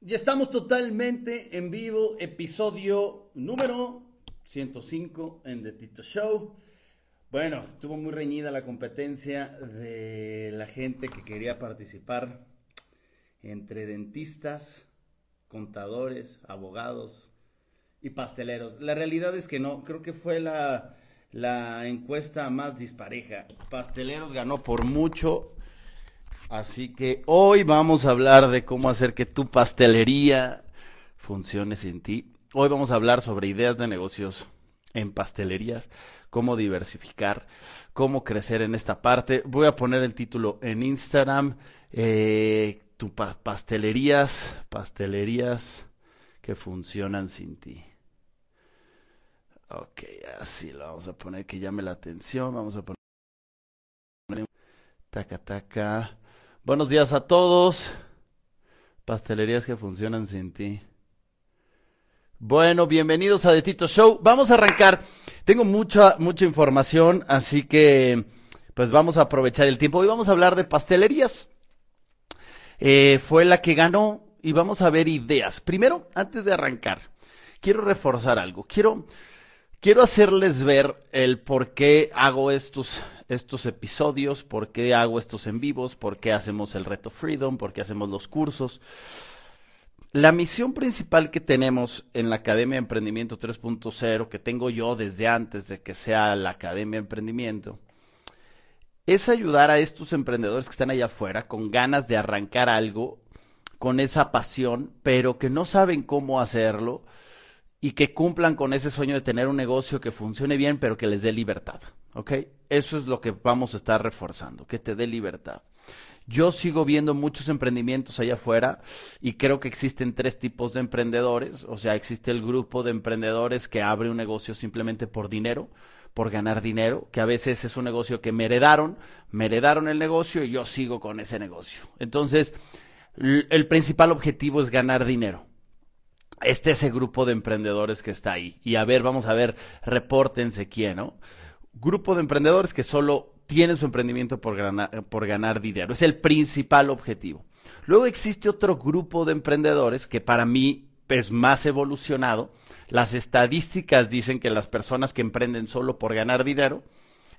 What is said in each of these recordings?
Ya estamos totalmente en vivo, episodio número 105 en The Tito Show. Bueno, estuvo muy reñida la competencia de la gente que quería participar entre dentistas, contadores, abogados y pasteleros. La realidad es que no, creo que fue la, la encuesta más dispareja. Pasteleros ganó por mucho, Así que hoy vamos a hablar de cómo hacer que tu pastelería funcione sin ti. Hoy vamos a hablar sobre ideas de negocios en pastelerías, cómo diversificar, cómo crecer en esta parte. Voy a poner el título en Instagram, eh, tu pastelerías, pastelerías que funcionan sin ti. Ok, así lo vamos a poner que llame la atención. Vamos a poner taca taca. Buenos días a todos. Pastelerías que funcionan sin ti. Bueno, bienvenidos a The Tito Show. Vamos a arrancar. Tengo mucha, mucha información, así que pues vamos a aprovechar el tiempo. Hoy vamos a hablar de pastelerías. Eh, fue la que ganó y vamos a ver ideas. Primero, antes de arrancar, quiero reforzar algo. Quiero, quiero hacerles ver el por qué hago estos estos episodios, por qué hago estos en vivos, por qué hacemos el reto Freedom, por qué hacemos los cursos. La misión principal que tenemos en la Academia Emprendimiento 3.0, que tengo yo desde antes de que sea la Academia Emprendimiento, es ayudar a estos emprendedores que están allá afuera con ganas de arrancar algo, con esa pasión, pero que no saben cómo hacerlo y que cumplan con ese sueño de tener un negocio que funcione bien, pero que les dé libertad. ¿Ok? Eso es lo que vamos a estar reforzando, que te dé libertad. Yo sigo viendo muchos emprendimientos allá afuera y creo que existen tres tipos de emprendedores. O sea, existe el grupo de emprendedores que abre un negocio simplemente por dinero, por ganar dinero, que a veces es un negocio que me heredaron, me heredaron el negocio y yo sigo con ese negocio. Entonces, el principal objetivo es ganar dinero este ese grupo de emprendedores que está ahí. Y a ver, vamos a ver, repórtense quién, ¿no? Grupo de emprendedores que solo tienen su emprendimiento por ganar, por ganar dinero. Es el principal objetivo. Luego existe otro grupo de emprendedores que para mí es más evolucionado. Las estadísticas dicen que las personas que emprenden solo por ganar dinero,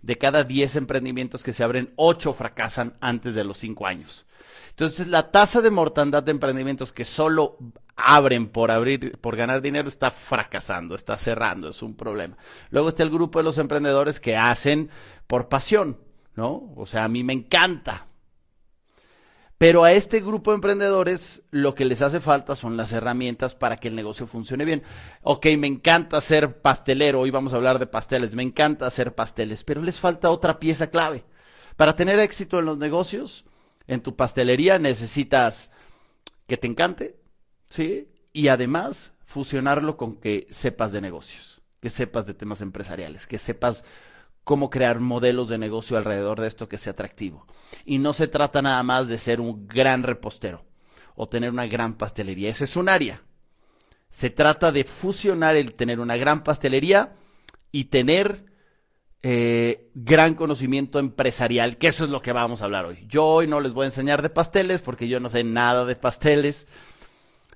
de cada 10 emprendimientos que se abren, 8 fracasan antes de los 5 años. Entonces, la tasa de mortandad de emprendimientos que solo abren por abrir, por ganar dinero, está fracasando, está cerrando, es un problema. Luego está el grupo de los emprendedores que hacen por pasión, ¿no? O sea, a mí me encanta. Pero a este grupo de emprendedores lo que les hace falta son las herramientas para que el negocio funcione bien. Ok, me encanta ser pastelero, hoy vamos a hablar de pasteles, me encanta hacer pasteles, pero les falta otra pieza clave. Para tener éxito en los negocios, en tu pastelería necesitas que te encante, ¿sí? Y además fusionarlo con que sepas de negocios, que sepas de temas empresariales, que sepas cómo crear modelos de negocio alrededor de esto que sea atractivo. Y no se trata nada más de ser un gran repostero o tener una gran pastelería, eso es un área. Se trata de fusionar el tener una gran pastelería y tener eh, gran conocimiento empresarial, que eso es lo que vamos a hablar hoy. Yo hoy no les voy a enseñar de pasteles porque yo no sé nada de pasteles.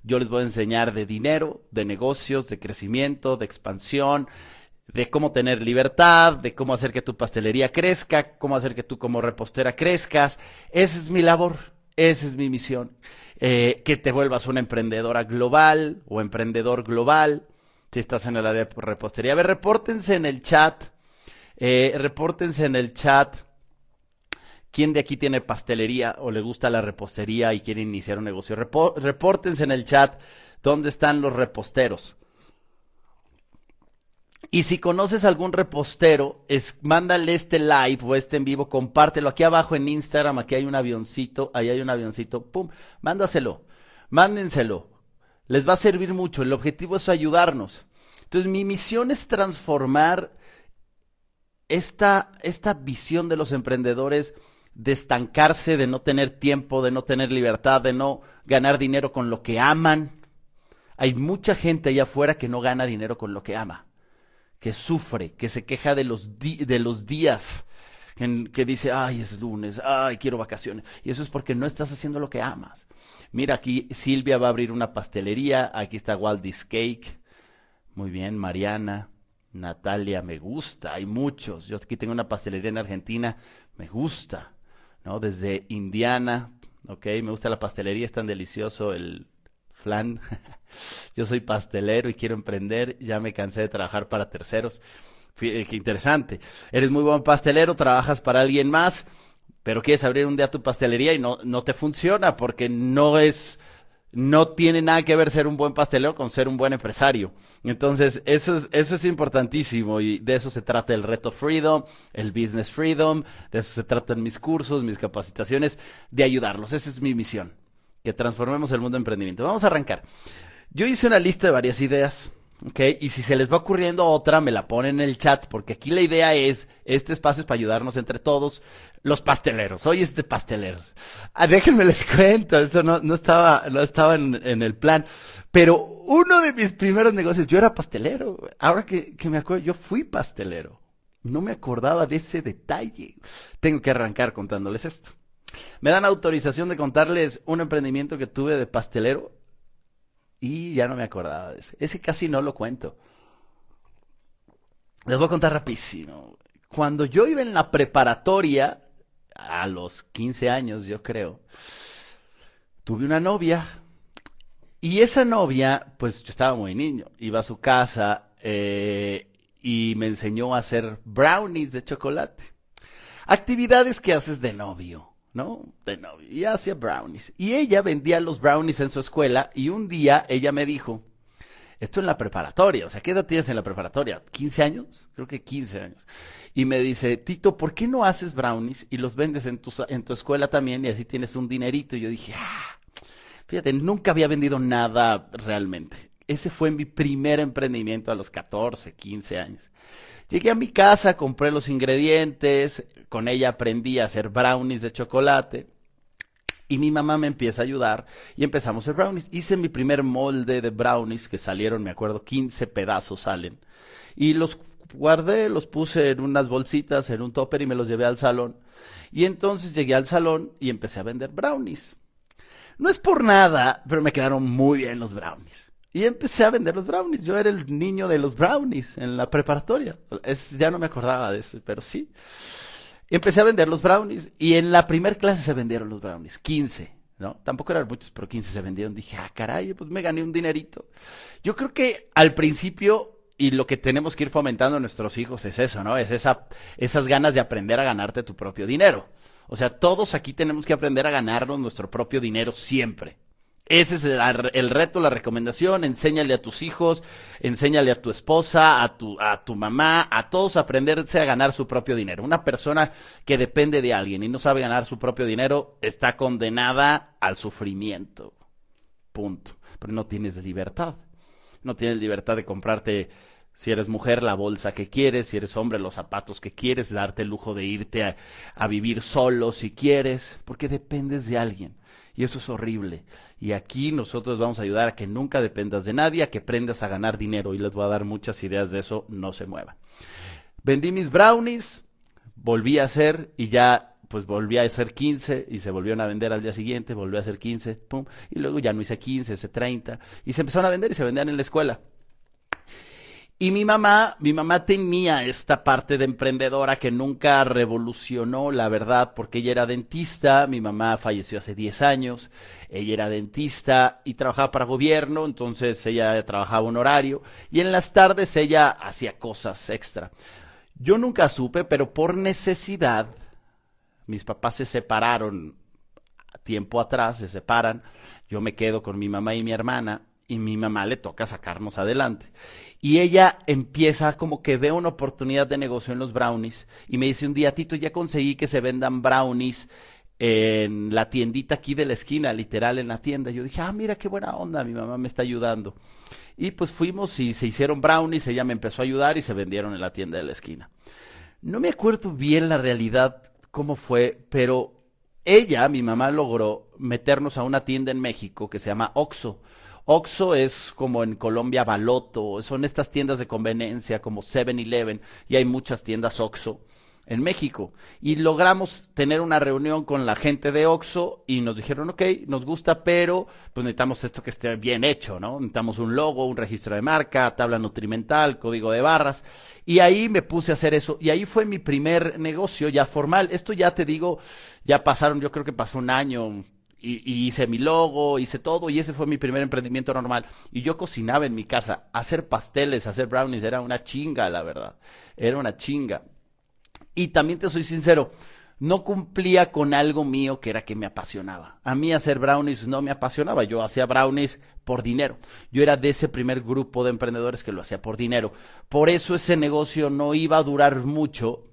Yo les voy a enseñar de dinero, de negocios, de crecimiento, de expansión, de cómo tener libertad, de cómo hacer que tu pastelería crezca, cómo hacer que tú como repostera crezcas. Esa es mi labor, esa es mi misión. Eh, que te vuelvas una emprendedora global o emprendedor global. Si estás en el área de repostería, a ver, repórtense en el chat eh, repórtense en el chat. ¿Quién de aquí tiene pastelería o le gusta la repostería y quiere iniciar un negocio? repórtense en el chat dónde están los reposteros. Y si conoces algún repostero, mándale este live o este en vivo, compártelo. Aquí abajo en Instagram, aquí hay un avioncito, ahí hay un avioncito, pum, mándaselo, mándenselo. Les va a servir mucho. El objetivo es ayudarnos. Entonces, mi misión es transformar esta, esta visión de los emprendedores de estancarse, de no tener tiempo, de no tener libertad, de no ganar dinero con lo que aman. Hay mucha gente allá afuera que no gana dinero con lo que ama, que sufre, que se queja de los, de los días que dice, ay, es lunes, ay, quiero vacaciones. Y eso es porque no estás haciendo lo que amas. Mira, aquí Silvia va a abrir una pastelería, aquí está Waldis Cake. Muy bien, Mariana, Natalia, me gusta, hay muchos. Yo aquí tengo una pastelería en Argentina, me gusta, ¿no? Desde Indiana, ok, me gusta la pastelería, es tan delicioso el flan. Yo soy pastelero y quiero emprender, ya me cansé de trabajar para terceros. Qué interesante. Eres muy buen pastelero, trabajas para alguien más, pero quieres abrir un día tu pastelería y no, no te funciona porque no es, no tiene nada que ver ser un buen pastelero con ser un buen empresario. Entonces, eso es, eso es importantísimo y de eso se trata el reto Freedom, el Business Freedom, de eso se tratan mis cursos, mis capacitaciones, de ayudarlos. Esa es mi misión, que transformemos el mundo de emprendimiento. Vamos a arrancar. Yo hice una lista de varias ideas ¿ok? Y si se les va ocurriendo otra, me la ponen en el chat, porque aquí la idea es, este espacio es para ayudarnos entre todos, los pasteleros, hoy este pasteleros. Ah, déjenme les cuento, eso no, no estaba, no estaba en, en, el plan, pero uno de mis primeros negocios, yo era pastelero, ahora que, que me acuerdo, yo fui pastelero. No me acordaba de ese detalle. Tengo que arrancar contándoles esto. Me dan autorización de contarles un emprendimiento que tuve de pastelero y ya no me acordaba de ese. Ese casi no lo cuento. Les voy a contar rapidísimo. Cuando yo iba en la preparatoria, a los 15 años yo creo, tuve una novia. Y esa novia, pues yo estaba muy niño, iba a su casa eh, y me enseñó a hacer brownies de chocolate. Actividades que haces de novio. ¿No? De novio. Y hacía brownies. Y ella vendía los brownies en su escuela y un día ella me dijo, esto en la preparatoria, o sea, ¿qué edad tienes en la preparatoria? ¿15 años? Creo que 15 años. Y me dice, Tito, ¿por qué no haces brownies y los vendes en tu, en tu escuela también y así tienes un dinerito? Y yo dije, ah, fíjate, nunca había vendido nada realmente. Ese fue mi primer emprendimiento a los 14, 15 años. Llegué a mi casa, compré los ingredientes, con ella aprendí a hacer brownies de chocolate. Y mi mamá me empieza a ayudar y empezamos a hacer brownies. Hice mi primer molde de brownies que salieron, me acuerdo, 15 pedazos salen. Y los guardé, los puse en unas bolsitas, en un topper y me los llevé al salón. Y entonces llegué al salón y empecé a vender brownies. No es por nada, pero me quedaron muy bien los brownies. Y empecé a vender los brownies. Yo era el niño de los brownies en la preparatoria. Es, ya no me acordaba de eso, pero sí. Empecé a vender los brownies y en la primera clase se vendieron los brownies, 15, ¿no? Tampoco eran muchos, pero 15 se vendieron. Dije, ah, caray, pues me gané un dinerito. Yo creo que al principio y lo que tenemos que ir fomentando a nuestros hijos es eso, ¿no? Es esa, esas ganas de aprender a ganarte tu propio dinero. O sea, todos aquí tenemos que aprender a ganarnos nuestro propio dinero siempre. Ese es el, reto, la recomendación. Enséñale a tus hijos, enséñale a tu esposa, a tu, a tu mamá, a todos a aprenderse a ganar su propio dinero. Una persona que depende de alguien y no sabe ganar su propio dinero está condenada al sufrimiento. Punto. Pero no tienes libertad. No tienes libertad de comprarte, si eres mujer, la bolsa que quieres, si eres hombre, los zapatos que quieres, darte el lujo de irte a, a vivir solo si quieres, porque dependes de alguien. Y eso es horrible. Y aquí nosotros vamos a ayudar a que nunca dependas de nadie, a que aprendas a ganar dinero. Y les voy a dar muchas ideas de eso, no se muevan. Vendí mis brownies, volví a hacer y ya pues volví a hacer 15 y se volvieron a vender al día siguiente, volví a hacer 15, pum, y luego ya no hice 15, hice 30 y se empezaron a vender y se vendían en la escuela. Y mi mamá, mi mamá tenía esta parte de emprendedora que nunca revolucionó, la verdad, porque ella era dentista, mi mamá falleció hace 10 años, ella era dentista y trabajaba para gobierno, entonces ella trabajaba un horario y en las tardes ella hacía cosas extra. Yo nunca supe, pero por necesidad, mis papás se separaron tiempo atrás, se separan, yo me quedo con mi mamá y mi hermana y mi mamá le toca sacarnos adelante. Y ella empieza como que ve una oportunidad de negocio en los brownies y me dice un día, Tito, ya conseguí que se vendan brownies en la tiendita aquí de la esquina, literal en la tienda. Yo dije, ah, mira qué buena onda, mi mamá me está ayudando. Y pues fuimos y se hicieron brownies, ella me empezó a ayudar y se vendieron en la tienda de la esquina. No me acuerdo bien la realidad cómo fue, pero ella, mi mamá, logró meternos a una tienda en México que se llama Oxo Oxo es como en Colombia Baloto, son estas tiendas de conveniencia como 7-Eleven y hay muchas tiendas Oxo. en México. Y logramos tener una reunión con la gente de Oxo y nos dijeron, ok, nos gusta, pero pues necesitamos esto que esté bien hecho, ¿no? Necesitamos un logo, un registro de marca, tabla nutrimental, código de barras. Y ahí me puse a hacer eso. Y ahí fue mi primer negocio ya formal. Esto ya te digo, ya pasaron, yo creo que pasó un año, y, hice mi logo, hice todo y ese fue mi primer emprendimiento normal. Y yo cocinaba en mi casa, hacer pasteles, hacer brownies, era una chinga, la verdad. Era una chinga. Y también te soy sincero, no cumplía con algo mío que era que me apasionaba. A mí hacer brownies no me apasionaba, yo hacía brownies por dinero. Yo era de ese primer grupo de emprendedores que lo hacía por dinero. Por eso ese negocio no iba a durar mucho,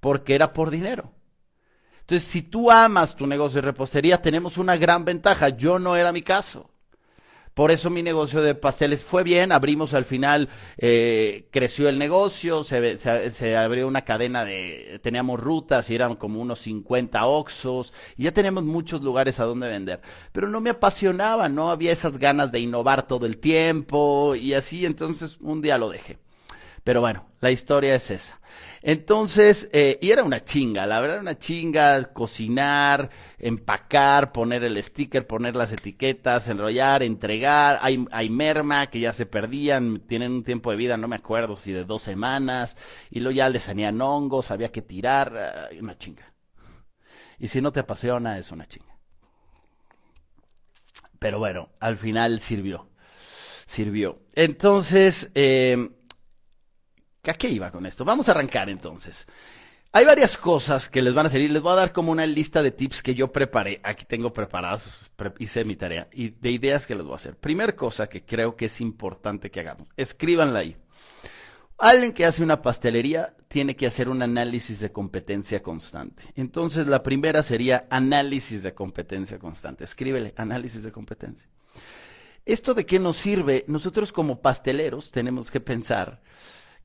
porque era por dinero. Entonces, si tú amas tu negocio de repostería, tenemos una gran ventaja. Yo no era mi caso. Por eso mi negocio de pasteles fue bien, abrimos al final, eh, creció el negocio, se, se, abrió una cadena de, teníamos rutas y eran como unos 50 oxos, y ya teníamos muchos lugares a donde vender. Pero no me apasionaba, no había esas ganas de innovar todo el tiempo y así, entonces un día lo dejé. Pero bueno, la historia es esa. Entonces, eh, y era una chinga, la verdad una chinga cocinar, empacar, poner el sticker, poner las etiquetas, enrollar, entregar. Hay, merma que ya se perdían, tienen un tiempo de vida, no me acuerdo si de dos semanas, y luego ya les salían hongos, había que tirar, una chinga. Y si no te apasiona, es una chinga. Pero bueno, al final sirvió. Sirvió. Entonces, eh, ¿A qué iba con esto? Vamos a arrancar entonces. Hay varias cosas que les van a servir. Les voy a dar como una lista de tips que yo preparé. Aquí tengo preparados, hice mi tarea y de ideas que les voy a hacer. Primera cosa que creo que es importante que hagamos. Escríbanla ahí. Alguien que hace una pastelería tiene que hacer un análisis de competencia constante. Entonces, la primera sería análisis de competencia constante. Escríbele, análisis de competencia. ¿Esto de qué nos sirve? Nosotros como pasteleros tenemos que pensar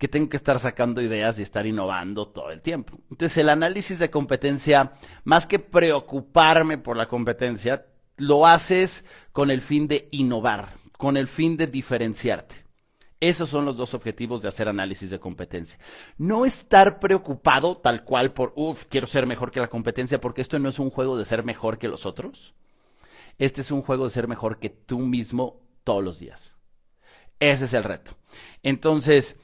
que tengo que estar sacando ideas y estar innovando todo el tiempo. Entonces, el análisis de competencia, más que preocuparme por la competencia, lo haces con el fin de innovar, con el fin de diferenciarte. Esos son los dos objetivos de hacer análisis de competencia. No estar preocupado tal cual por, uff, quiero ser mejor que la competencia, porque esto no es un juego de ser mejor que los otros. Este es un juego de ser mejor que tú mismo todos los días. Ese es el reto. Entonces,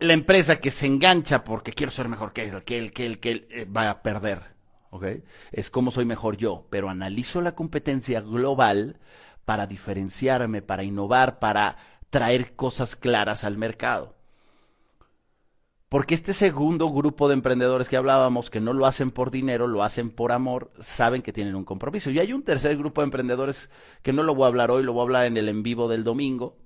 la empresa que se engancha porque quiero ser mejor que él, que él, que él, que él, eh, va a perder. ¿Ok? Es como soy mejor yo, pero analizo la competencia global para diferenciarme, para innovar, para traer cosas claras al mercado. Porque este segundo grupo de emprendedores que hablábamos, que no lo hacen por dinero, lo hacen por amor, saben que tienen un compromiso. Y hay un tercer grupo de emprendedores que no lo voy a hablar hoy, lo voy a hablar en el en vivo del domingo,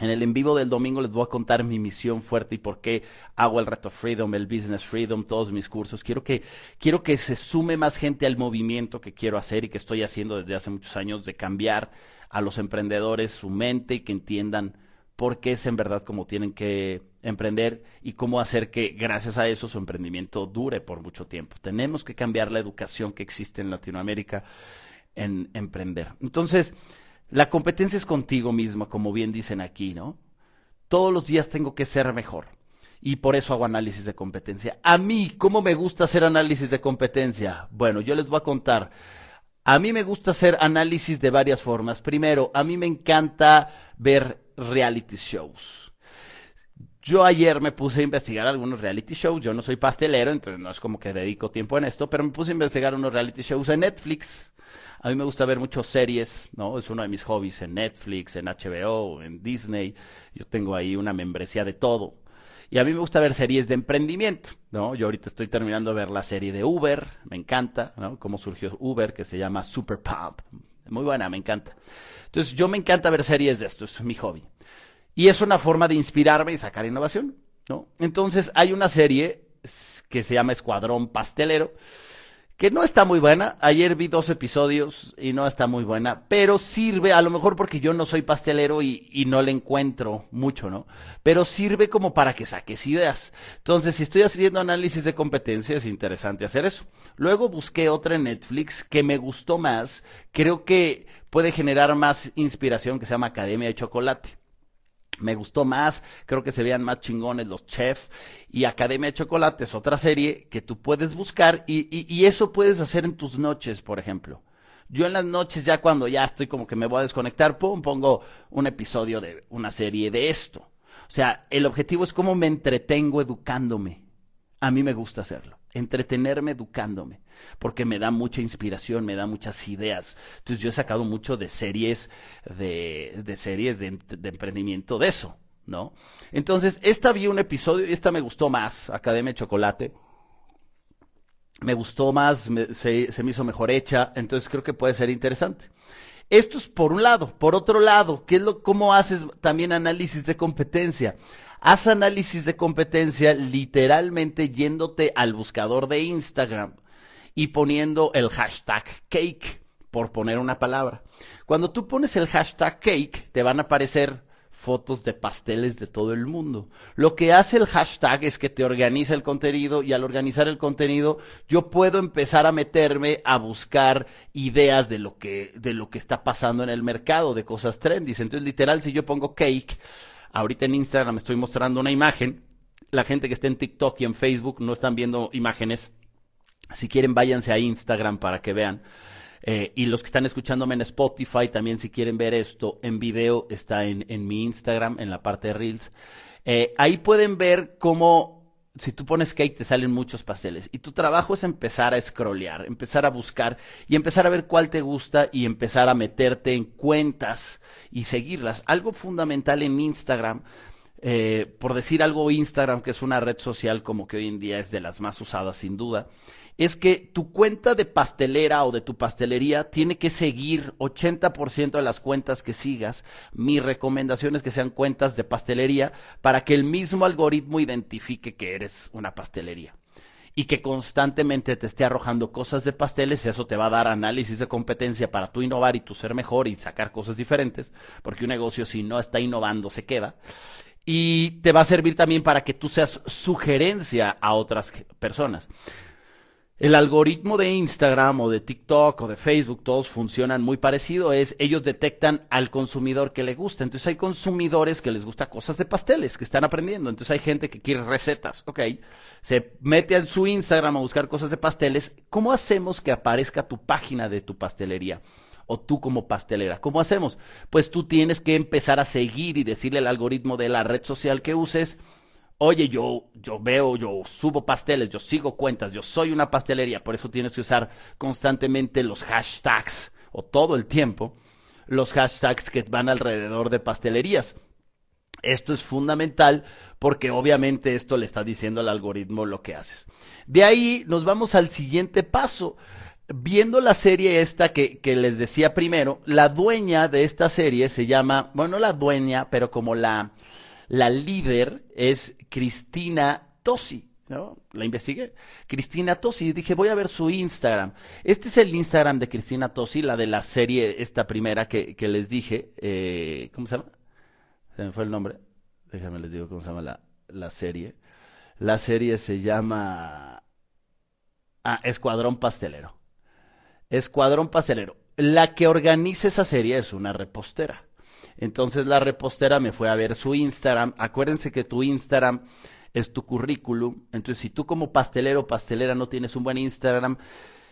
en el en vivo del domingo les voy a contar mi misión fuerte y por qué hago el reto Freedom, el Business Freedom, todos mis cursos. Quiero que, quiero que se sume más gente al movimiento que quiero hacer y que estoy haciendo desde hace muchos años de cambiar a los emprendedores su mente y que entiendan por qué es en verdad como tienen que emprender y cómo hacer que gracias a eso su emprendimiento dure por mucho tiempo. Tenemos que cambiar la educación que existe en Latinoamérica en emprender. Entonces, la competencia es contigo mismo, como bien dicen aquí, ¿no? Todos los días tengo que ser mejor. Y por eso hago análisis de competencia. A mí, ¿cómo me gusta hacer análisis de competencia? Bueno, yo les voy a contar. A mí me gusta hacer análisis de varias formas. Primero, a mí me encanta ver reality shows. Yo ayer me puse a investigar algunos reality shows. Yo no soy pastelero, entonces no es como que dedico tiempo en esto, pero me puse a investigar unos reality shows en Netflix. A mí me gusta ver muchas series, ¿no? Es uno de mis hobbies en Netflix, en HBO, en Disney. Yo tengo ahí una membresía de todo. Y a mí me gusta ver series de emprendimiento, ¿no? Yo ahorita estoy terminando de ver la serie de Uber, me encanta, ¿no? Cómo surgió Uber, que se llama Super Pump. Muy buena, me encanta. Entonces, yo me encanta ver series de esto, es mi hobby. Y es una forma de inspirarme y sacar innovación, ¿no? Entonces, hay una serie que se llama Escuadrón Pastelero, que no está muy buena. Ayer vi dos episodios y no está muy buena, pero sirve, a lo mejor porque yo no soy pastelero y, y, no le encuentro mucho, ¿no? Pero sirve como para que saques ideas. Entonces, si estoy haciendo análisis de competencia, es interesante hacer eso. Luego busqué otra en Netflix que me gustó más, creo que puede generar más inspiración, que se llama Academia de Chocolate. Me gustó más, creo que se vean más chingones los chefs y Academia de Chocolate es otra serie que tú puedes buscar y, y, y, eso puedes hacer en tus noches, por ejemplo. Yo en las noches ya cuando ya estoy como que me voy a desconectar, pum, pongo un episodio de una serie de esto. O sea, el objetivo es cómo me entretengo educándome. A mí me gusta hacerlo, entretenerme educándome, porque me da mucha inspiración, me da muchas ideas. Entonces yo he sacado mucho de series, de, series de, emprendimiento de eso, ¿no? Entonces, esta vi un episodio y esta me gustó más, Academia de Chocolate me gustó más, se, me hizo mejor hecha, entonces creo que puede ser interesante. Esto es por un lado. Por otro lado, ¿qué es lo, ¿cómo haces también análisis de competencia? Haz análisis de competencia literalmente yéndote al buscador de Instagram y poniendo el hashtag cake, por poner una palabra. Cuando tú pones el hashtag cake, te van a aparecer fotos de pasteles de todo el mundo. Lo que hace el hashtag es que te organiza el contenido y al organizar el contenido yo puedo empezar a meterme a buscar ideas de lo que de lo que está pasando en el mercado, de cosas trendy. Entonces, literal, si yo pongo cake, ahorita en Instagram estoy mostrando una imagen, la gente que está en TikTok y en Facebook no están viendo imágenes. Si quieren, váyanse a Instagram para que vean. Eh, y los que están escuchándome en Spotify, también si quieren ver esto en video, está en, en mi Instagram, en la parte de Reels. Eh, ahí pueden ver cómo, si tú pones cake, te salen muchos pasteles. Y tu trabajo es empezar a scrollear, empezar a buscar y empezar a ver cuál te gusta y empezar a meterte en cuentas y seguirlas. Algo fundamental en Instagram. Eh, por decir algo, Instagram, que es una red social como que hoy en día es de las más usadas sin duda, es que tu cuenta de pastelera o de tu pastelería tiene que seguir 80% de las cuentas que sigas. Mi recomendación es que sean cuentas de pastelería para que el mismo algoritmo identifique que eres una pastelería y que constantemente te esté arrojando cosas de pasteles, eso te va a dar análisis de competencia para tú innovar y tú ser mejor y sacar cosas diferentes, porque un negocio si no está innovando se queda. Y te va a servir también para que tú seas sugerencia a otras personas. El algoritmo de Instagram o de TikTok o de Facebook, todos funcionan muy parecido, es ellos detectan al consumidor que le gusta. Entonces hay consumidores que les gusta cosas de pasteles, que están aprendiendo. Entonces hay gente que quiere recetas, ok. Se mete en su Instagram a buscar cosas de pasteles. ¿Cómo hacemos que aparezca tu página de tu pastelería? o tú como pastelera. ¿Cómo hacemos? Pues tú tienes que empezar a seguir y decirle al algoritmo de la red social que uses, oye, yo, yo veo, yo subo pasteles, yo sigo cuentas, yo soy una pastelería, por eso tienes que usar constantemente los hashtags o todo el tiempo los hashtags que van alrededor de pastelerías. Esto es fundamental porque obviamente esto le está diciendo al algoritmo lo que haces. De ahí nos vamos al siguiente paso. Viendo la serie esta que, que les decía primero, la dueña de esta serie se llama, bueno, no la dueña, pero como la, la líder es Cristina Tosi. ¿no? La investigué. Cristina Tosi. Dije, voy a ver su Instagram. Este es el Instagram de Cristina Tosi, la de la serie, esta primera que, que les dije. Eh, ¿Cómo se llama? Se me fue el nombre. Déjame les digo cómo se llama la, la serie. La serie se llama. Ah, Escuadrón Pastelero. Escuadrón Pastelero. La que organiza esa serie es una repostera. Entonces la repostera me fue a ver su Instagram. Acuérdense que tu Instagram es tu currículum. Entonces, si tú como pastelero o pastelera no tienes un buen Instagram,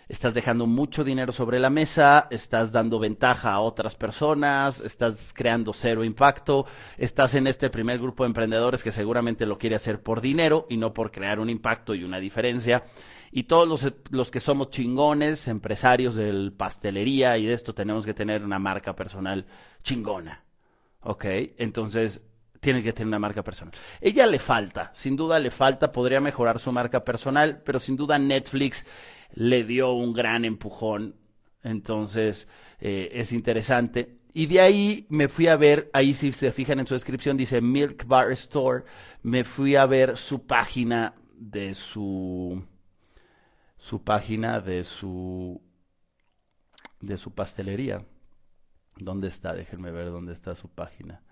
estás dejando mucho dinero sobre la mesa, estás dando ventaja a otras personas, estás creando cero impacto, estás en este primer grupo de emprendedores que seguramente lo quiere hacer por dinero y no por crear un impacto y una diferencia. Y todos los, los que somos chingones, empresarios del pastelería y de esto, tenemos que tener una marca personal chingona. ¿Ok? Entonces, tiene que tener una marca personal. Ella le falta, sin duda le falta, podría mejorar su marca personal, pero sin duda Netflix le dio un gran empujón. Entonces, eh, es interesante. Y de ahí me fui a ver, ahí si se fijan en su descripción, dice Milk Bar Store. Me fui a ver su página de su. su página de su. de su pastelería. ¿Dónde está? Déjenme ver dónde está su página.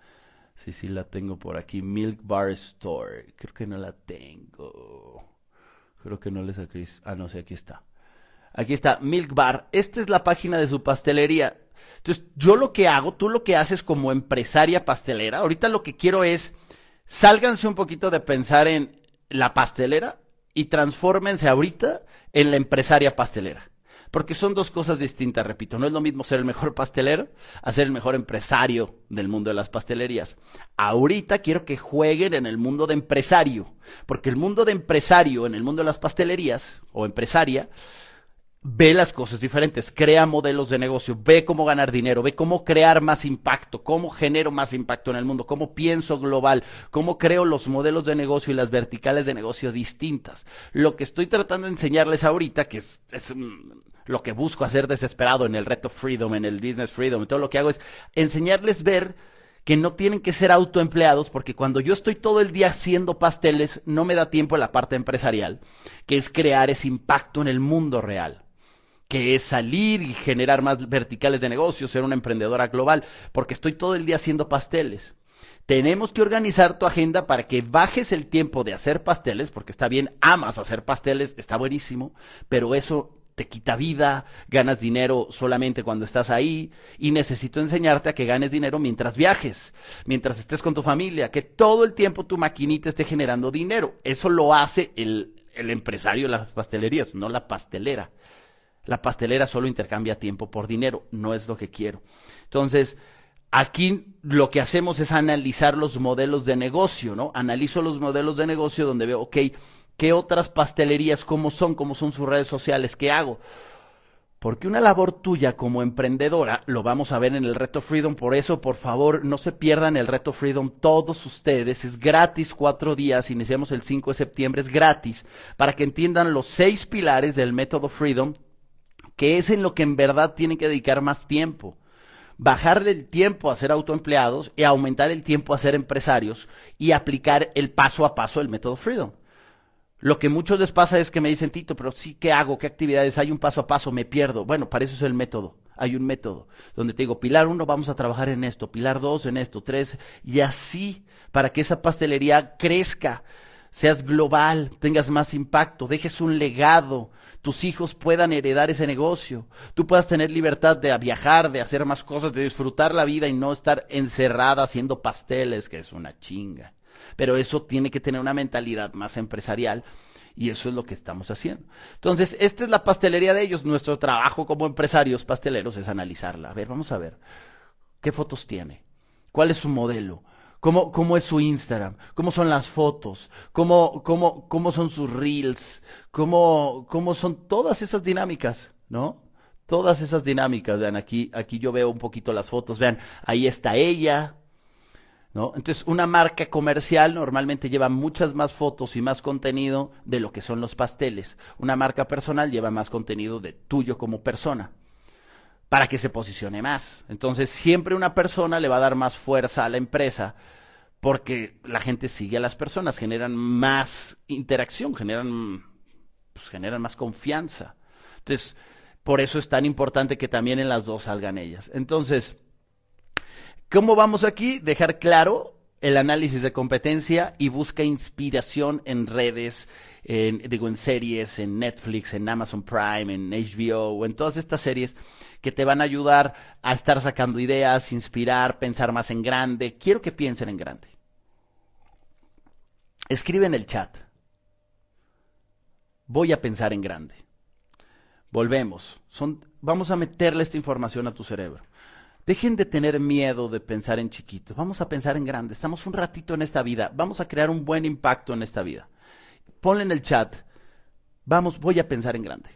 Sí, sí, la tengo por aquí. Milk Bar Store. Creo que no la tengo. Creo que no les saqué. Ah, no sé, aquí está. Aquí está, Milk Bar. Esta es la página de su pastelería. Entonces, yo lo que hago, tú lo que haces como empresaria pastelera, ahorita lo que quiero es, sálganse un poquito de pensar en la pastelera y transfórmense ahorita en la empresaria pastelera. Porque son dos cosas distintas, repito. No es lo mismo ser el mejor pastelero a ser el mejor empresario del mundo de las pastelerías. Ahorita quiero que jueguen en el mundo de empresario. Porque el mundo de empresario, en el mundo de las pastelerías o empresaria, ve las cosas diferentes, crea modelos de negocio, ve cómo ganar dinero, ve cómo crear más impacto, cómo genero más impacto en el mundo, cómo pienso global, cómo creo los modelos de negocio y las verticales de negocio distintas. Lo que estoy tratando de enseñarles ahorita, que es, lo que busco hacer desesperado en el reto Freedom, en el Business Freedom, todo lo que hago es enseñarles ver que no tienen que ser autoempleados, porque cuando yo estoy todo el día haciendo pasteles, no me da tiempo la parte empresarial, que es crear ese impacto en el mundo real que es salir y generar más verticales de negocio, ser una emprendedora global, porque estoy todo el día haciendo pasteles. Tenemos que organizar tu agenda para que bajes el tiempo de hacer pasteles, porque está bien, amas hacer pasteles, está buenísimo, pero eso te quita vida, ganas dinero solamente cuando estás ahí y necesito enseñarte a que ganes dinero mientras viajes, mientras estés con tu familia, que todo el tiempo tu maquinita esté generando dinero. Eso lo hace el, el empresario de las pastelerías, no la pastelera. La pastelera solo intercambia tiempo por dinero, no es lo que quiero. Entonces, aquí lo que hacemos es analizar los modelos de negocio, ¿no? Analizo los modelos de negocio donde veo, ok, ¿qué otras pastelerías, cómo son, cómo son sus redes sociales, qué hago? Porque una labor tuya como emprendedora, lo vamos a ver en el Reto Freedom, por eso, por favor, no se pierdan el Reto Freedom, todos ustedes, es gratis cuatro días, iniciamos el 5 de septiembre, es gratis, para que entiendan los seis pilares del método Freedom, que es en lo que en verdad tienen que dedicar más tiempo. Bajarle el tiempo a ser autoempleados y aumentar el tiempo a ser empresarios y aplicar el paso a paso del método Freedom. Lo que muchos les pasa es que me dicen, Tito, pero sí, ¿qué hago? ¿Qué actividades? Hay un paso a paso, me pierdo. Bueno, para eso es el método. Hay un método donde te digo, pilar uno, vamos a trabajar en esto, pilar dos, en esto, tres, y así, para que esa pastelería crezca, seas global, tengas más impacto, dejes un legado, tus hijos puedan heredar ese negocio, tú puedas tener libertad de viajar, de hacer más cosas, de disfrutar la vida y no estar encerrada haciendo pasteles, que es una chinga. Pero eso tiene que tener una mentalidad más empresarial y eso es lo que estamos haciendo. Entonces, esta es la pastelería de ellos. Nuestro trabajo como empresarios pasteleros es analizarla. A ver, vamos a ver. ¿Qué fotos tiene? ¿Cuál es su modelo? cómo, cómo es su Instagram, cómo son las fotos, cómo, cómo, cómo son sus reels, cómo, cómo son todas esas dinámicas, ¿no? Todas esas dinámicas, vean, aquí, aquí yo veo un poquito las fotos, vean, ahí está ella, Entonces, una marca comercial normalmente lleva muchas más fotos y más contenido de lo que son los pasteles. Una marca personal lleva más contenido de tuyo como persona para que se posicione más. Entonces, siempre una persona le va a dar más fuerza a la empresa porque la gente sigue a las personas, generan más interacción, generan, pues, generan más confianza. Entonces, por eso es tan importante que también en las dos salgan ellas. Entonces, ¿cómo vamos aquí? Dejar claro el análisis de competencia y busca inspiración en redes, en, digo, en series, en Netflix, en Amazon Prime, en HBO, o en todas estas series que te van a ayudar a estar sacando ideas, inspirar, pensar más en grande. Quiero que piensen en grande. Escribe en el chat. Voy a pensar en grande. Volvemos. Son, vamos a meterle esta información a tu cerebro. Dejen de tener miedo de pensar en chiquito. Vamos a pensar en grande. Estamos un ratito en esta vida. Vamos a crear un buen impacto en esta vida. Ponle en el chat. Vamos, voy a pensar en grande.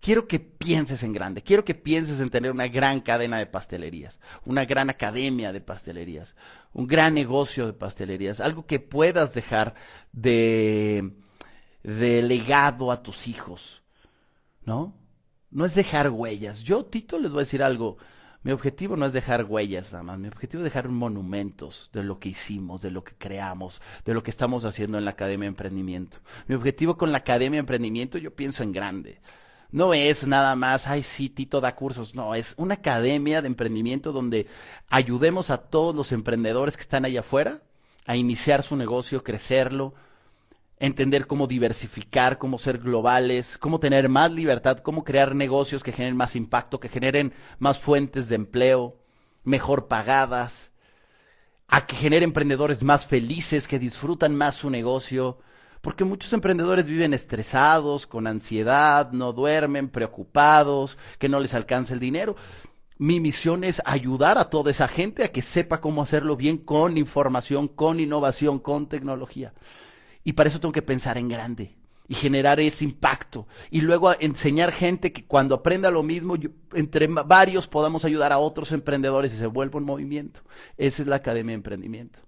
Quiero que pienses en grande. Quiero que pienses en tener una gran cadena de pastelerías, una gran academia de pastelerías, un gran negocio de pastelerías, algo que puedas dejar de, de legado a tus hijos. ¿No? No es dejar huellas. Yo, Tito, les voy a decir algo. Mi objetivo no es dejar huellas nada más, mi objetivo es dejar monumentos de lo que hicimos, de lo que creamos, de lo que estamos haciendo en la Academia de Emprendimiento. Mi objetivo con la Academia de Emprendimiento yo pienso en grande. No es nada más, ay sí, Tito da cursos, no, es una academia de emprendimiento donde ayudemos a todos los emprendedores que están allá afuera a iniciar su negocio, crecerlo, entender cómo diversificar, cómo ser globales, cómo tener más libertad, cómo crear negocios que generen más impacto, que generen más fuentes de empleo, mejor pagadas, a que generen emprendedores más felices, que disfrutan más su negocio, porque muchos emprendedores viven estresados, con ansiedad, no duermen, preocupados, que no les alcanza el dinero. Mi misión es ayudar a toda esa gente a que sepa cómo hacerlo bien con información, con innovación, con tecnología. Y para eso tengo que pensar en grande y generar ese impacto. Y luego enseñar gente que cuando aprenda lo mismo, entre varios podamos ayudar a otros emprendedores y se vuelva un movimiento. Esa es la Academia de Emprendimiento.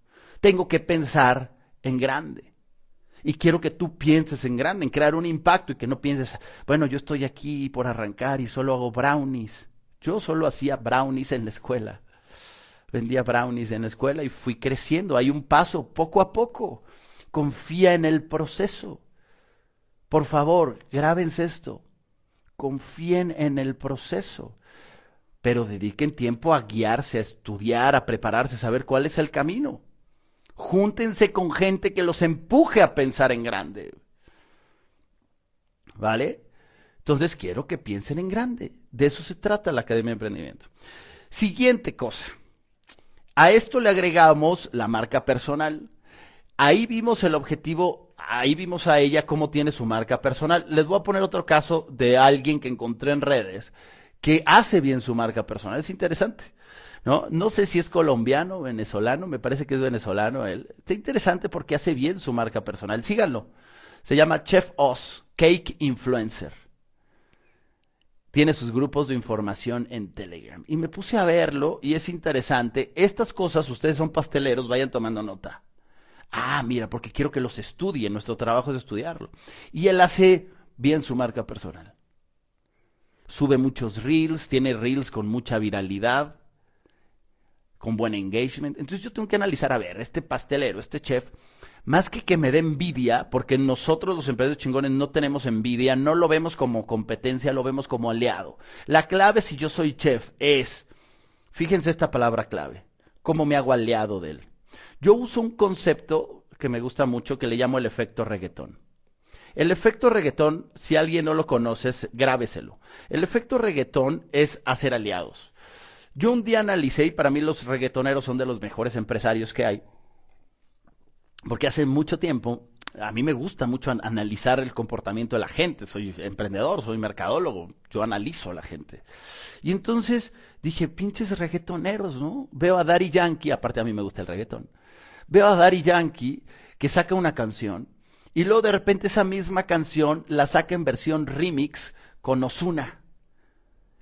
Tengo que pensar en grande. Y quiero que tú pienses en grande, en crear un impacto y que no pienses, bueno, yo estoy aquí por arrancar y solo hago brownies. Yo solo hacía brownies en la escuela. Vendía brownies en la escuela y fui creciendo. Hay un paso poco a poco. Confía en el proceso. Por favor, grábense esto. Confíen en el proceso. Pero dediquen tiempo a guiarse, a estudiar, a prepararse, a saber cuál es el camino. Júntense con gente que los empuje a pensar en grande. ¿Vale? Entonces quiero que piensen en grande. De eso se trata la Academia de Emprendimiento. Siguiente cosa. A esto le agregamos la marca personal. Ahí vimos el objetivo, ahí vimos a ella cómo tiene su marca personal. Les voy a poner otro caso de alguien que encontré en redes que hace bien su marca personal. Es interesante. ¿no? No sé si es colombiano, o venezolano, me parece que es venezolano él. Está interesante porque hace bien su marca personal. Síganlo. Se llama Chef Oz, Cake Influencer. Tiene sus grupos de información en Telegram. Y me puse a verlo y es interesante. Estas cosas, ustedes son pasteleros, vayan tomando nota. Ah, mira, porque quiero que los estudien. Nuestro trabajo es estudiarlo. Y él hace bien su marca personal. Sube muchos reels, tiene reels con mucha viralidad con buen engagement. Entonces yo tengo que analizar, a ver, este pastelero, este chef, más que que me dé envidia, porque nosotros los emprendedores chingones no tenemos envidia, no lo vemos como competencia, lo vemos como aliado. La clave si yo soy chef es, fíjense esta palabra clave, cómo me hago aliado de él. Yo uso un concepto que me gusta mucho que le llamo el efecto reggaetón. El efecto reggaetón, si alguien no lo conoce, grábeselo. El efecto reggaetón es hacer aliados. Yo un día analicé y para mí los reggaetoneros son de los mejores empresarios que hay. Porque hace mucho tiempo, a mí me gusta mucho analizar el comportamiento de la gente. Soy emprendedor, soy mercadólogo, yo analizo a la gente. Y entonces dije, pinches reggaetoneros, ¿no? Veo a Daddy Yankee, aparte a mí me gusta el reggaetón. Veo a Daddy Yankee que saca una canción y luego de repente esa misma canción la saca en versión remix con Osuna.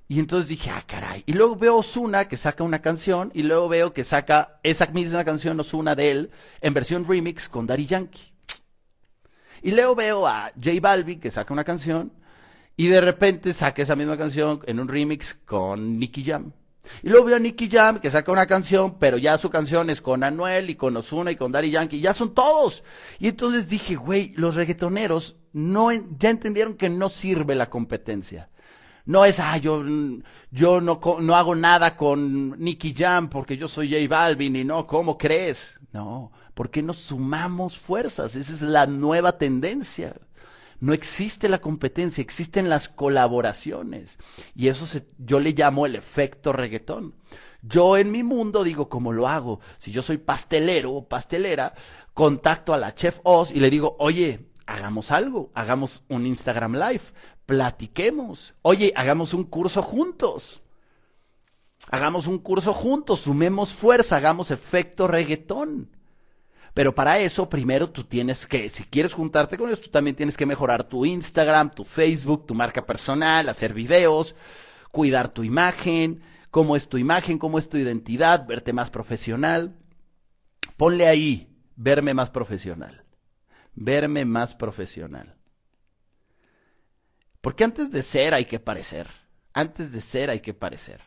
Y entonces dije, ah, caray. Y luego veo Osuna que saca una canción y luego veo que saca esa misma canción Osuna de él en versión remix con Daddy Yankee. Y luego veo a J Balvin que saca una canción y de repente saca esa misma canción en un remix con Nicky Jam. Y luego veo a Nicky Jam que saca una canción, pero ya su canción es con Anuel y con Osuna y con Daddy Yankee, ya son todos. Y entonces dije, güey, los reggaetoneros no, ya entendieron que no sirve la competencia. No es, ah, yo, yo no, no hago nada con Nicky Jam porque yo soy J Balvin y no, ¿cómo crees? No, porque nos sumamos fuerzas, esa es la nueva tendencia. No existe la competencia, existen las colaboraciones. Y eso yo le llamo el efecto reggaetón. Yo en mi mundo digo, ¿cómo lo hago? Si yo soy pastelero o pastelera, contacto a la chef Oz y le digo, oye, hagamos algo, hagamos un Instagram Live, platiquemos. Oye, hagamos un curso juntos. Hagamos un curso juntos, sumemos fuerza, hagamos efecto reggaetón. Pero para eso, primero tú tienes que, si quieres juntarte con ellos, tú también tienes que mejorar tu Instagram, tu Facebook, tu marca personal, hacer videos, cuidar tu imagen, cómo es tu imagen, cómo es tu identidad, verte más profesional. Ponle ahí, verme más profesional verme más profesional. Porque antes de ser hay que parecer. Antes de ser hay que parecer.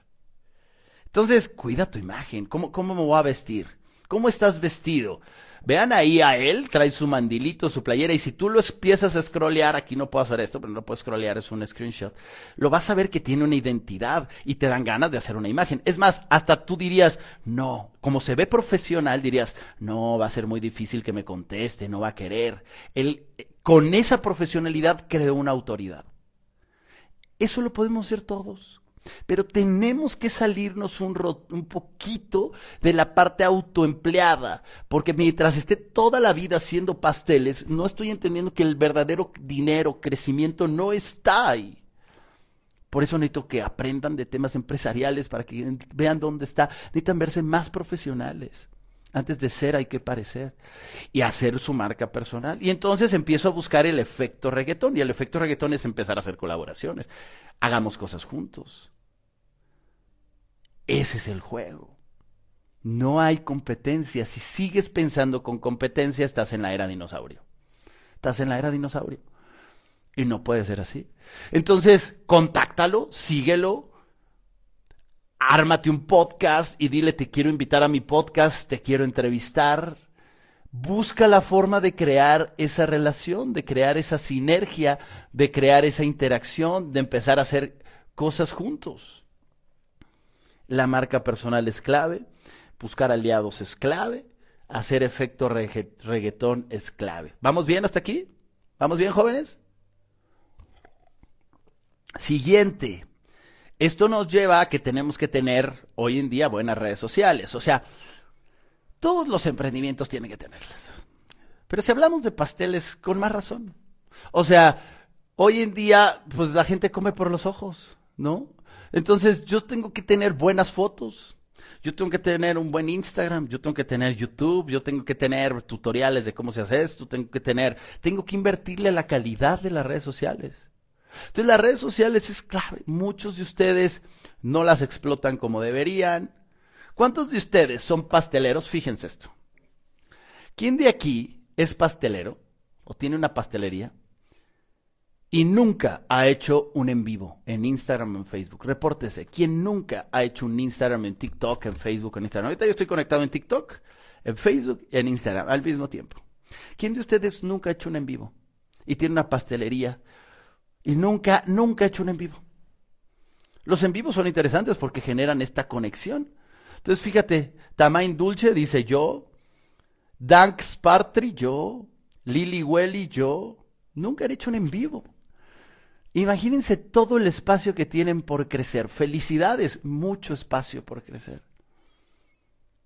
Entonces, cuida tu imagen. ¿Cómo, cómo me voy a vestir? ¿Cómo estás vestido? Vean ahí a él, trae su mandilito, su playera, y si tú lo empiezas a scrollear, aquí no puedo hacer esto, pero no puedo scrollear, es un screenshot, lo vas a ver que tiene una identidad y te dan ganas de hacer una imagen. Es más, hasta tú dirías, no, como se ve profesional, dirías, no, va a ser muy difícil que me conteste, no va a querer. Él, con esa profesionalidad, creó una autoridad. Eso lo podemos hacer todos. Pero tenemos que salirnos un, un, poquito de la parte autoempleada, porque mientras esté toda la vida haciendo pasteles, no estoy entendiendo que el verdadero dinero, crecimiento no está ahí. Por eso necesito que aprendan de temas empresariales para que vean dónde está. Necesitan verse más profesionales. Antes de ser hay que parecer. Y hacer su marca personal. Y entonces empiezo a buscar el efecto reggaetón. Y el efecto reggaetón es empezar a hacer colaboraciones. Hagamos cosas juntos. Ese es el juego. No hay competencia. Si sigues pensando con competencia, estás en la era dinosaurio. Estás en la era dinosaurio. Y no puede ser así. Entonces, contáctalo, síguelo, ármate un podcast y dile te quiero invitar a mi podcast, te quiero entrevistar. Busca la forma de crear esa relación, de crear esa sinergia, de crear esa interacción, de empezar a hacer cosas juntos. La marca personal es clave, buscar aliados es clave, hacer efecto reggaetón es clave. ¿Vamos bien hasta aquí? ¿Vamos bien, jóvenes? Siguiente. Esto nos lleva a que tenemos que tener hoy en día buenas redes sociales. O sea, todos los emprendimientos tienen que tenerlas. Pero si hablamos de pasteles, con más razón. O sea, hoy en día, pues la gente come por los ojos, ¿no? Entonces yo tengo que tener buenas fotos. Yo tengo que tener un buen Instagram, yo tengo que tener YouTube, yo tengo que tener tutoriales de cómo se hace esto, tengo que tener, tengo que invertirle la calidad de las redes sociales. Entonces las redes sociales es clave. Muchos de ustedes no las explotan como deberían. ¿Cuántos de ustedes son pasteleros? Fíjense esto. ¿Quién de aquí es pastelero o tiene una pastelería? y nunca ha hecho un en vivo en Instagram en Facebook. Repórtese. ¿Quién nunca ha hecho un Instagram en TikTok, en Facebook, en Instagram? Ahorita yo estoy conectado en TikTok, en Facebook y en Instagram al mismo tiempo. ¿Quién de ustedes nunca ha hecho un en vivo? Y tiene una pastelería y nunca, nunca ha hecho un en vivo. Los en vivos son interesantes porque generan esta conexión. Entonces, fíjate, Tamain Dulce dice yo, Dank Spartry yo, Lily Welly yo, nunca han hecho un en vivo. Imagínense todo el espacio que tienen por crecer. Felicidades, mucho espacio por crecer.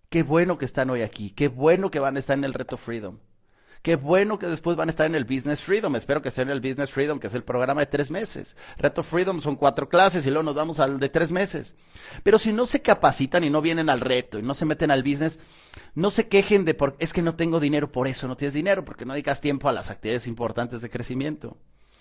Qué bueno que están hoy aquí. Qué bueno que van a estar en el Reto Freedom. Qué bueno que después van a estar en el Business Freedom. Espero que estén en el Business Freedom, que es el programa de tres meses. Reto Freedom son cuatro clases y luego nos vamos al de tres meses. Pero si no se capacitan y no vienen al reto y no se meten al business, no se quejen de por, es que no tengo dinero, por eso no tienes dinero, porque no dedicas tiempo a las actividades importantes de crecimiento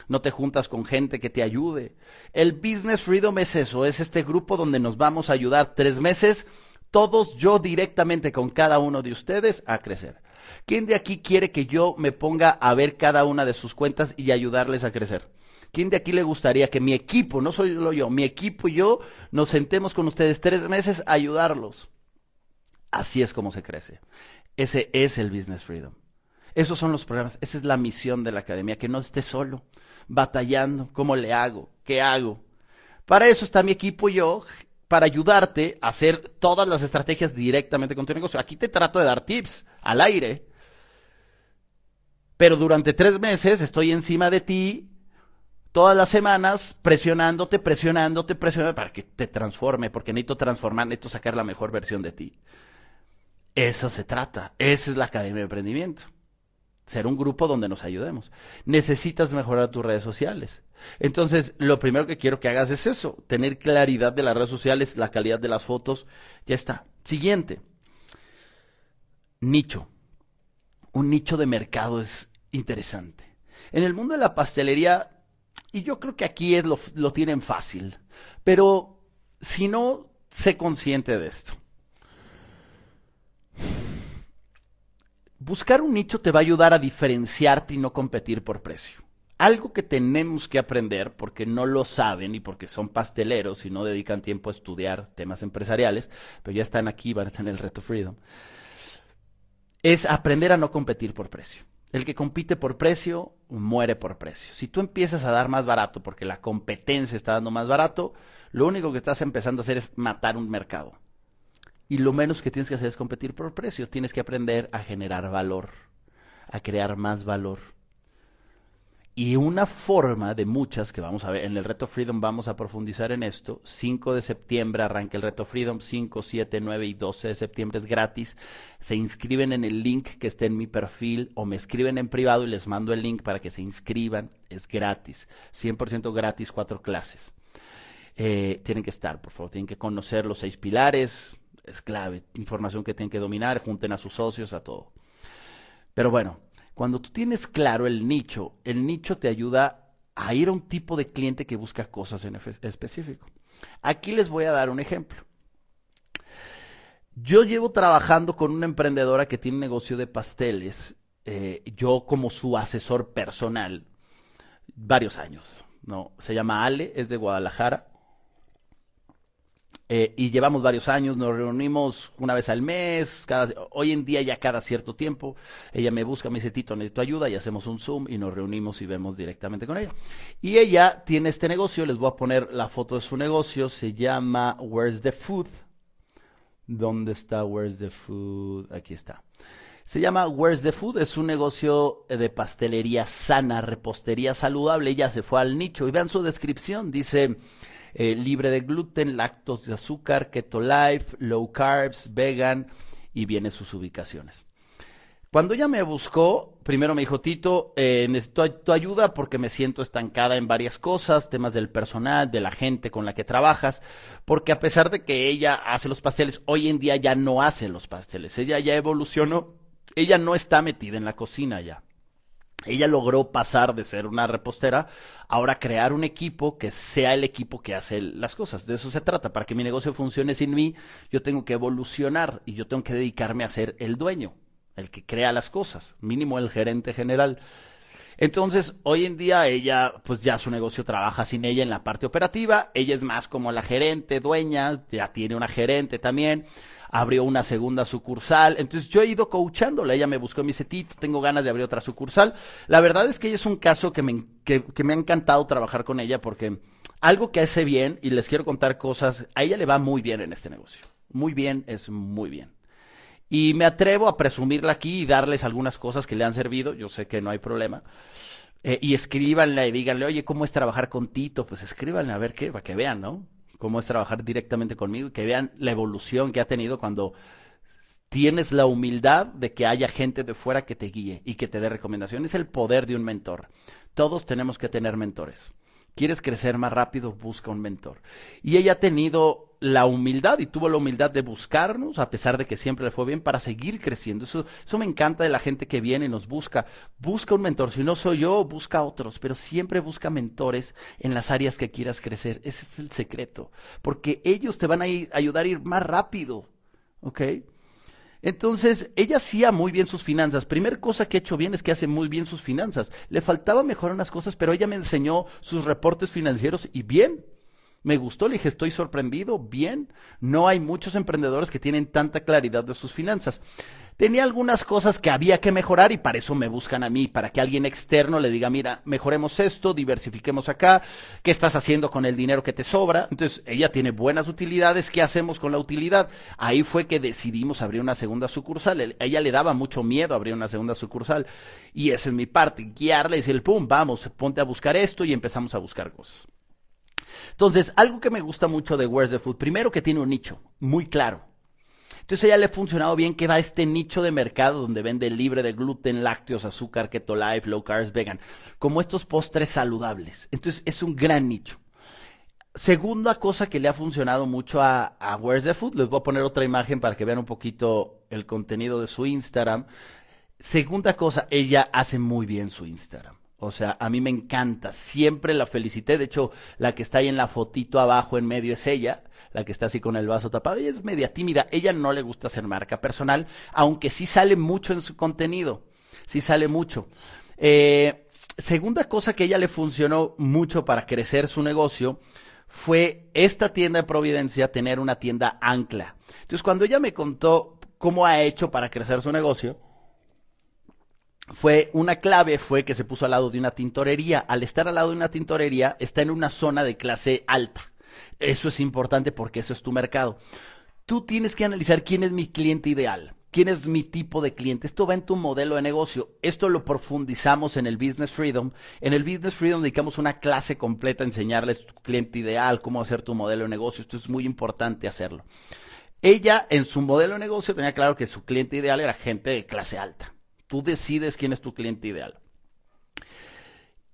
no te juntas con gente que te ayude. El Business Freedom es eso, es este grupo donde nos vamos a ayudar tres meses, todos yo directamente con cada uno de ustedes a crecer. ¿Quién de aquí quiere que yo me ponga a ver cada una de sus cuentas y ayudarles a crecer? ¿Quién de aquí le gustaría que mi equipo, no solo yo, mi equipo y yo nos sentemos con ustedes tres meses a ayudarlos? Así es como se crece. Ese es el Business Freedom. Esos son los programas, esa es la misión de la academia, que no esté solo, batallando, ¿cómo le hago? ¿Qué hago? Para eso está mi equipo y yo, para ayudarte a hacer todas las estrategias directamente con tu negocio. Aquí te trato de dar tips al aire, pero durante tres meses estoy encima de ti todas las semanas presionándote, presionándote, presionándote para que te transforme, porque necesito transformar, necesito sacar la mejor versión de ti. Eso se trata. Esa es la Academia de Emprendimiento ser un grupo donde nos ayudemos. Necesitas mejorar tus redes sociales. Entonces, lo primero que quiero que hagas es eso, tener claridad de las redes sociales, la calidad de las fotos. Ya está. Siguiente. Nicho. Un nicho de mercado es interesante. En el mundo de la pastelería, y yo creo que aquí lo, lo tienen fácil, pero si no, sé consciente de esto. Buscar un nicho te va a ayudar a diferenciarte y no competir por precio. Algo que tenemos que aprender porque no lo saben y porque son pasteleros y no dedican tiempo a estudiar temas empresariales, pero ya están aquí, van a estar en el reto Freedom. Es aprender a no competir por precio. El que compite por precio muere por precio. Si tú empiezas a dar más barato porque la competencia está dando más barato, lo único que estás empezando a hacer es matar un mercado. Y lo menos que tienes que hacer es competir por precio. Tienes que aprender a generar valor, a crear más valor. Y una forma de muchas que vamos a ver, en el Reto Freedom vamos a profundizar en esto. 5 de septiembre arranca el Reto Freedom, 5, 7, 9 y 12 de septiembre es gratis. Se inscriben en el link que está en mi perfil o me escriben en privado y les mando el link para que se inscriban. Es gratis, 100% gratis, cuatro clases. Eh, tienen que estar, por favor, tienen que conocer los seis pilares, es clave, información que tienen que dominar, junten a sus socios, a todo. Pero bueno, cuando tú tienes claro el nicho, el nicho te ayuda a ir a un tipo de cliente que busca cosas en específico. Aquí les voy a dar un ejemplo. Yo llevo trabajando con una emprendedora que tiene un negocio de pasteles, eh, yo como su asesor personal, varios años. No, se llama Ale, es de Guadalajara. Eh, y llevamos varios años, nos reunimos una vez al mes, cada, hoy en día ya cada cierto tiempo, ella me busca, me dice, Tito, necesito ayuda, y hacemos un Zoom y nos reunimos y vemos directamente con ella. Y ella tiene este negocio, les voy a poner la foto de su negocio, se llama Where's the Food. ¿Dónde está Where's the Food? Aquí está. Se llama Where's the Food, es un negocio de pastelería sana, repostería saludable. Ella se fue al nicho y vean su descripción, dice eh, libre de gluten, lactos de azúcar, keto life, low carbs, vegan y vienen sus ubicaciones. Cuando ella me buscó, primero me dijo, Tito, eh, necesito tu ayuda porque me siento estancada en varias cosas, temas del personal, de la gente con la que trabajas, porque a pesar de que ella hace los pasteles, hoy en día ya no hace los pasteles, ella ya evolucionó, ella no está metida en la cocina ya. Ella logró pasar de ser una repostera ahora crear un equipo que sea el equipo que hace las cosas. De eso se trata. Para que mi negocio funcione sin mí, yo tengo que evolucionar y yo tengo que dedicarme a ser el dueño, el que crea las cosas, mínimo el gerente general. Entonces, hoy en día ella, pues ya su negocio trabaja sin ella en la parte operativa. Ella es más como la gerente, dueña, ya tiene una gerente también abrió una segunda sucursal. Entonces yo he ido coachándola. Ella me buscó y me dice, Tito, tengo ganas de abrir otra sucursal. La verdad es que ella es un caso que me, que, me ha encantado trabajar con ella porque algo que hace bien, y les quiero contar cosas, a ella le va muy bien en este negocio. Muy bien, es muy bien. Y me atrevo a presumirla aquí y darles algunas cosas que le han servido. Yo sé que no hay problema. Eh, y escríbanle y díganle, oye, ¿cómo es trabajar con Tito? Pues escríbanle a ver qué, para que vean, ¿no? Cómo es trabajar directamente conmigo y que vean la evolución que ha tenido cuando tienes la humildad de que haya gente de fuera que te guíe y que te dé recomendaciones. Es el poder de un mentor. Todos tenemos que tener mentores. ¿Quieres crecer más rápido? Busca un mentor. Y ella ha tenido la humildad y tuvo la humildad de buscarnos, a pesar de que siempre le fue bien, para seguir creciendo. Eso, eso me encanta de la gente que viene y nos busca. Busca un mentor. Si no soy yo, busca otros, pero siempre busca mentores en las áreas que quieras crecer. Ese es el secreto. Porque ellos te van a ayudar a ir más rápido. ¿Ok? Entonces, ella hacía muy bien sus finanzas. Primer cosa que ha hecho bien es que hace muy bien sus finanzas. Le faltaba mejorar unas cosas, pero ella me enseñó sus reportes financieros y bien me gustó, le dije, estoy sorprendido, bien. No hay muchos emprendedores que tienen tanta claridad de sus finanzas. Tenía algunas cosas que había que mejorar y para eso me buscan a mí, para que alguien externo le diga, mira, mejoremos esto, diversifiquemos acá, ¿qué estás haciendo con el dinero que te sobra? Entonces, ella tiene buenas utilidades, ¿qué hacemos con la utilidad? Ahí fue que decidimos abrir una segunda sucursal. Ella le daba mucho miedo abrir una segunda sucursal y esa es mi parte, guiarle y decir, pum, vamos, ponte a buscar esto y empezamos a buscar cosas. Entonces, algo que me gusta mucho de Where's the Food, primero que tiene un nicho muy claro. Entonces a ella le ha funcionado bien que va a este nicho de mercado donde vende libre de gluten, lácteos, azúcar, keto life, low carbs, vegan, como estos postres saludables. Entonces es un gran nicho. Segunda cosa que le ha funcionado mucho a, a Where's the Food, les voy a poner otra imagen para que vean un poquito el contenido de su Instagram. Segunda cosa, ella hace muy bien su Instagram. O sea, a mí me encanta, siempre la felicité, de hecho, la que está ahí en la fotito abajo en medio es ella, la que está así con el vaso tapado, ella es media tímida, ella no le gusta hacer marca personal, aunque sí sale mucho en su contenido, sí sale mucho. Eh, segunda cosa que ella le funcionó mucho para crecer su negocio fue esta tienda de Providencia tener una tienda ancla. Entonces, cuando ella me contó cómo ha hecho para crecer su negocio, fue una clave fue que se puso al lado de una tintorería. Al estar al lado de una tintorería, está en una zona de clase alta. Eso es importante porque eso es tu mercado. Tú tienes que analizar quién es mi cliente ideal. ¿Quién es mi tipo de cliente? Esto va en tu modelo de negocio. Esto lo profundizamos en el Business Freedom. En el Business Freedom dedicamos una clase completa a enseñarles tu cliente ideal, cómo hacer tu modelo de negocio. Esto es muy importante hacerlo. Ella en su modelo de negocio tenía claro que su cliente ideal era gente de clase alta. Tú decides quién es tu cliente ideal.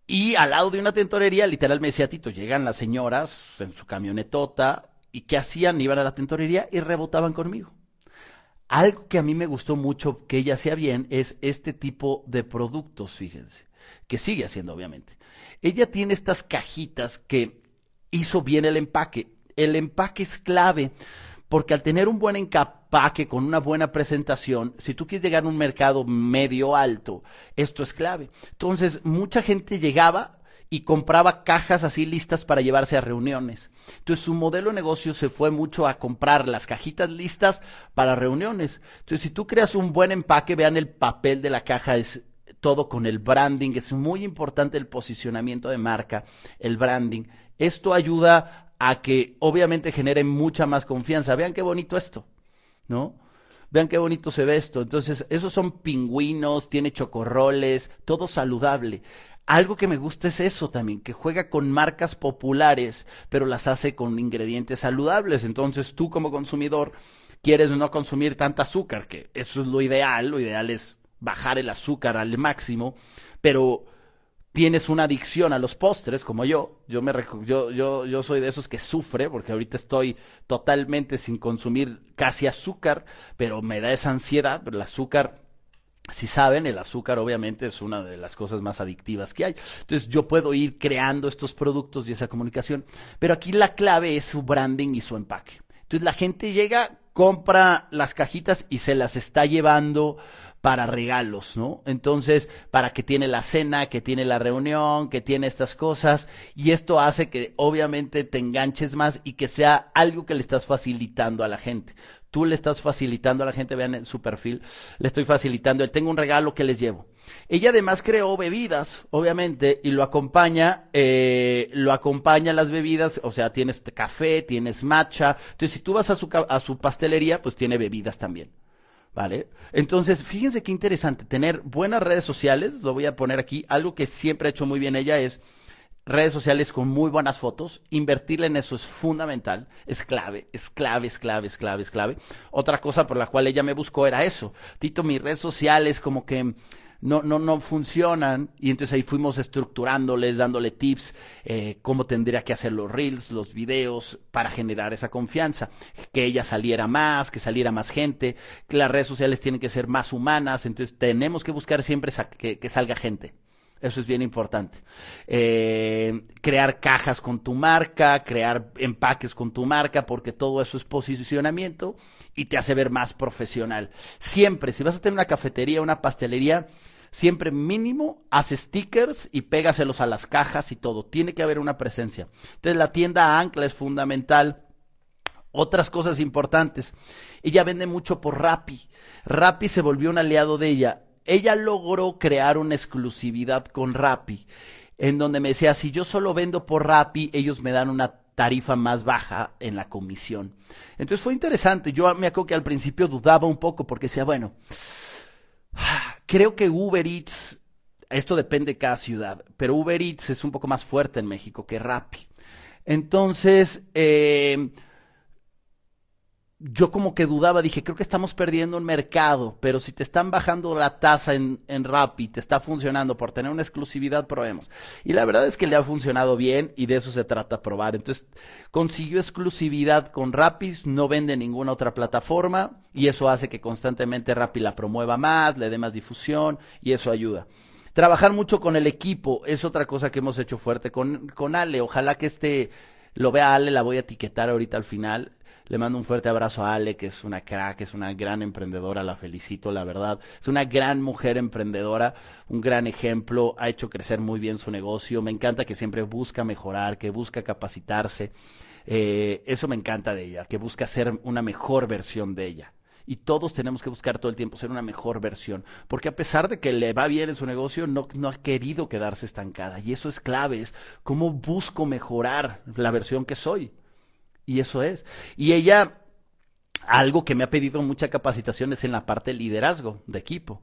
Y al lado de una tentorería, literal me decía Tito, llegan las señoras en su camionetota y ¿qué hacían? Iban a la tentorería y rebotaban conmigo. Algo que a mí me gustó mucho que ella hacía bien es este tipo de productos, fíjense, que sigue haciendo obviamente. Ella tiene estas cajitas que hizo bien el empaque. El empaque es clave porque al tener un buen empaque con una buena presentación, si tú quieres llegar a un mercado medio alto, esto es clave. Entonces, mucha gente llegaba y compraba cajas así listas para llevarse a reuniones. Entonces su modelo de negocio se fue mucho a comprar las cajitas listas para reuniones. Entonces si tú creas un buen empaque, vean el papel de la caja, es todo con el branding, es muy importante el posicionamiento de marca, el branding. Esto ayuda a que obviamente genere mucha más confianza. Vean qué bonito esto, ¿no? Vean qué bonito se ve esto. Entonces, esos son pingüinos, tiene chocorroles, todo saludable. Algo que me gusta es eso también, que juega con marcas populares, pero las hace con ingredientes saludables. Entonces tú como consumidor quieres no consumir tanta azúcar, que eso es lo ideal, lo ideal es bajar el azúcar al máximo, pero tienes una adicción a los postres, como yo, yo, me, yo, yo, yo soy de esos que sufre, porque ahorita estoy totalmente sin consumir casi azúcar, pero me da esa ansiedad, el azúcar si saben, el azúcar obviamente es una de las cosas más adictivas que hay. Entonces yo puedo ir creando estos productos y esa comunicación, pero aquí la clave es su branding y su empaque. Entonces la gente llega, compra las cajitas y se las está llevando para regalos, ¿no? Entonces, para que tiene la cena, que tiene la reunión, que tiene estas cosas, y esto hace que obviamente te enganches más y que sea algo que le estás facilitando a la gente. Tú le estás facilitando a la gente, vean en su perfil, le estoy facilitando, él tengo un regalo que les llevo. Ella además creó bebidas, obviamente, y lo acompaña, eh, lo acompaña las bebidas, o sea, tienes café, tienes matcha, entonces si tú vas a su, a su pastelería, pues tiene bebidas también. ¿Vale? Entonces, fíjense qué interesante, tener buenas redes sociales, lo voy a poner aquí, algo que siempre ha hecho muy bien ella es redes sociales con muy buenas fotos, invertirle en eso es fundamental, es clave, es clave, es clave, es clave, es clave. Otra cosa por la cual ella me buscó era eso, Tito, mis redes sociales como que no, no, no funcionan. Y entonces ahí fuimos estructurándoles, dándole tips, eh, cómo tendría que hacer los reels, los videos, para generar esa confianza. Que ella saliera más, que saliera más gente, que las redes sociales tienen que ser más humanas, entonces tenemos que buscar siempre que, que salga gente. Eso es bien importante. Eh, crear cajas con tu marca, crear empaques con tu marca, porque todo eso es posicionamiento y te hace ver más profesional. Siempre, si vas a tener una cafetería, una pastelería, siempre mínimo haz stickers y pégaselos a las cajas y todo. Tiene que haber una presencia. Entonces la tienda Ancla es fundamental. Otras cosas importantes. Ella vende mucho por Rappi. Rappi se volvió un aliado de ella. Ella logró crear una exclusividad con Rappi, en donde me decía, si yo solo vendo por Rappi, ellos me dan una tarifa más baja en la comisión. Entonces fue interesante. Yo me acuerdo que al principio dudaba un poco porque decía, bueno, Creo que Uber Eats, esto depende de cada ciudad, pero Uber Eats es un poco más fuerte en México que Rappi. Entonces, eh, yo como que dudaba, dije, creo que estamos perdiendo un mercado, pero si te están bajando la tasa en, en Rappi, te está funcionando por tener una exclusividad, probemos. Y la verdad es que le ha funcionado bien y de eso se trata probar. Entonces, consiguió exclusividad con Rappi, no vende ninguna otra plataforma y eso hace que constantemente Rappi la promueva más, le dé más difusión y eso ayuda. Trabajar mucho con el equipo es otra cosa que hemos hecho fuerte con, con Ale. Ojalá que este lo vea Ale, la voy a etiquetar ahorita al final le mando un fuerte abrazo a Ale, que es una crack, es una gran emprendedora, la felicito, la verdad. Es una gran mujer emprendedora, un gran ejemplo, ha hecho crecer muy bien su negocio. Me encanta que siempre busca mejorar, que busca capacitarse. Eh, eso me encanta de ella, que busca ser una mejor versión de ella. Y todos tenemos que buscar todo el tiempo ser una mejor versión. Porque a pesar de que le va bien en su negocio, no, no ha querido quedarse estancada. Y eso es clave, es cómo busco mejorar la versión que soy. Y eso es. Y ella, algo que me ha pedido mucha capacitación es en la parte de liderazgo de equipo.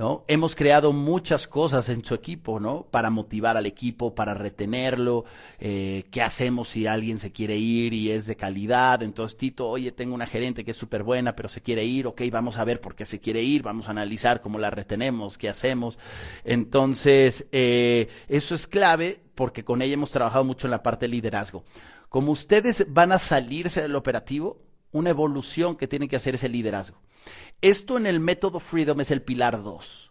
¿no? Hemos creado muchas cosas en su equipo, ¿no? Para motivar al equipo, para retenerlo, eh, qué hacemos si alguien se quiere ir y es de calidad, entonces Tito, oye, tengo una gerente que es súper buena, pero se quiere ir, ok, vamos a ver por qué se quiere ir, vamos a analizar cómo la retenemos, qué hacemos. Entonces, eh, eso es clave porque con ella hemos trabajado mucho en la parte de liderazgo. Como ustedes van a salirse del operativo, una evolución que tienen que hacer es el liderazgo. Esto en el método Freedom es el pilar 2.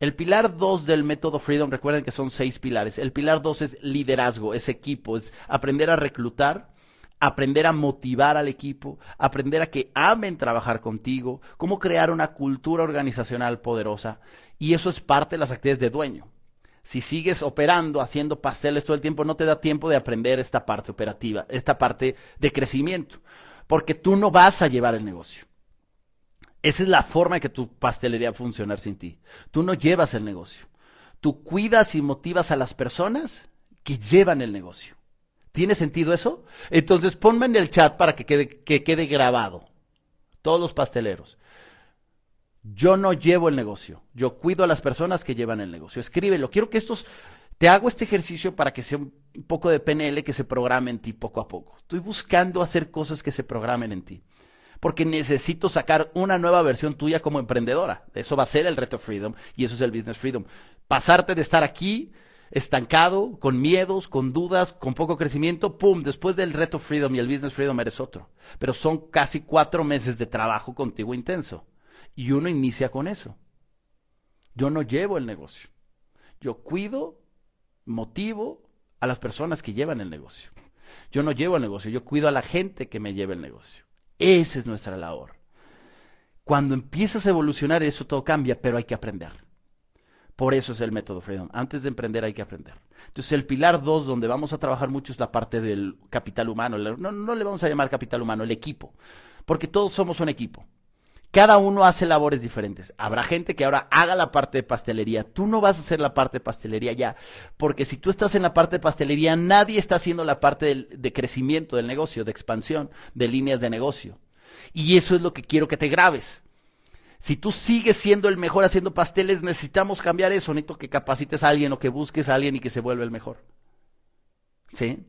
El pilar 2 del método Freedom, recuerden que son seis pilares. El pilar 2 es liderazgo, es equipo, es aprender a reclutar, aprender a motivar al equipo, aprender a que amen trabajar contigo, cómo crear una cultura organizacional poderosa. Y eso es parte de las actividades de dueño. Si sigues operando, haciendo pasteles todo el tiempo, no te da tiempo de aprender esta parte operativa, esta parte de crecimiento, porque tú no vas a llevar el negocio. Esa es la forma en que tu pastelería va a funcionar sin ti. Tú no llevas el negocio. Tú cuidas y motivas a las personas que llevan el negocio. ¿Tiene sentido eso? Entonces ponme en el chat para que quede, que quede grabado. Todos los pasteleros. Yo no llevo el negocio. Yo cuido a las personas que llevan el negocio. Escríbelo. Quiero que estos... Te hago este ejercicio para que sea un poco de PNL que se programe en ti poco a poco. Estoy buscando hacer cosas que se programen en ti porque necesito sacar una nueva versión tuya como emprendedora. Eso va a ser el reto Freedom y eso es el Business Freedom. Pasarte de estar aquí estancado, con miedos, con dudas, con poco crecimiento, ¡pum! Después del reto Freedom y el Business Freedom eres otro. Pero son casi cuatro meses de trabajo contigo intenso. Y uno inicia con eso. Yo no llevo el negocio. Yo cuido, motivo a las personas que llevan el negocio. Yo no llevo el negocio, yo cuido a la gente que me lleva el negocio. Esa es nuestra labor. Cuando empiezas a evolucionar eso todo cambia, pero hay que aprender. Por eso es el método Freedom. Antes de emprender hay que aprender. Entonces el pilar 2 donde vamos a trabajar mucho es la parte del capital humano. No, no le vamos a llamar capital humano, el equipo. Porque todos somos un equipo. Cada uno hace labores diferentes. Habrá gente que ahora haga la parte de pastelería. Tú no vas a hacer la parte de pastelería ya, porque si tú estás en la parte de pastelería, nadie está haciendo la parte de, crecimiento del negocio, de expansión, de líneas de negocio. Y eso es lo que quiero que te grabes. Si tú sigues siendo el mejor haciendo pasteles, necesitamos cambiar eso. Necesito que capacites a alguien o que busques a alguien y que se vuelva el mejor. ¿Sí?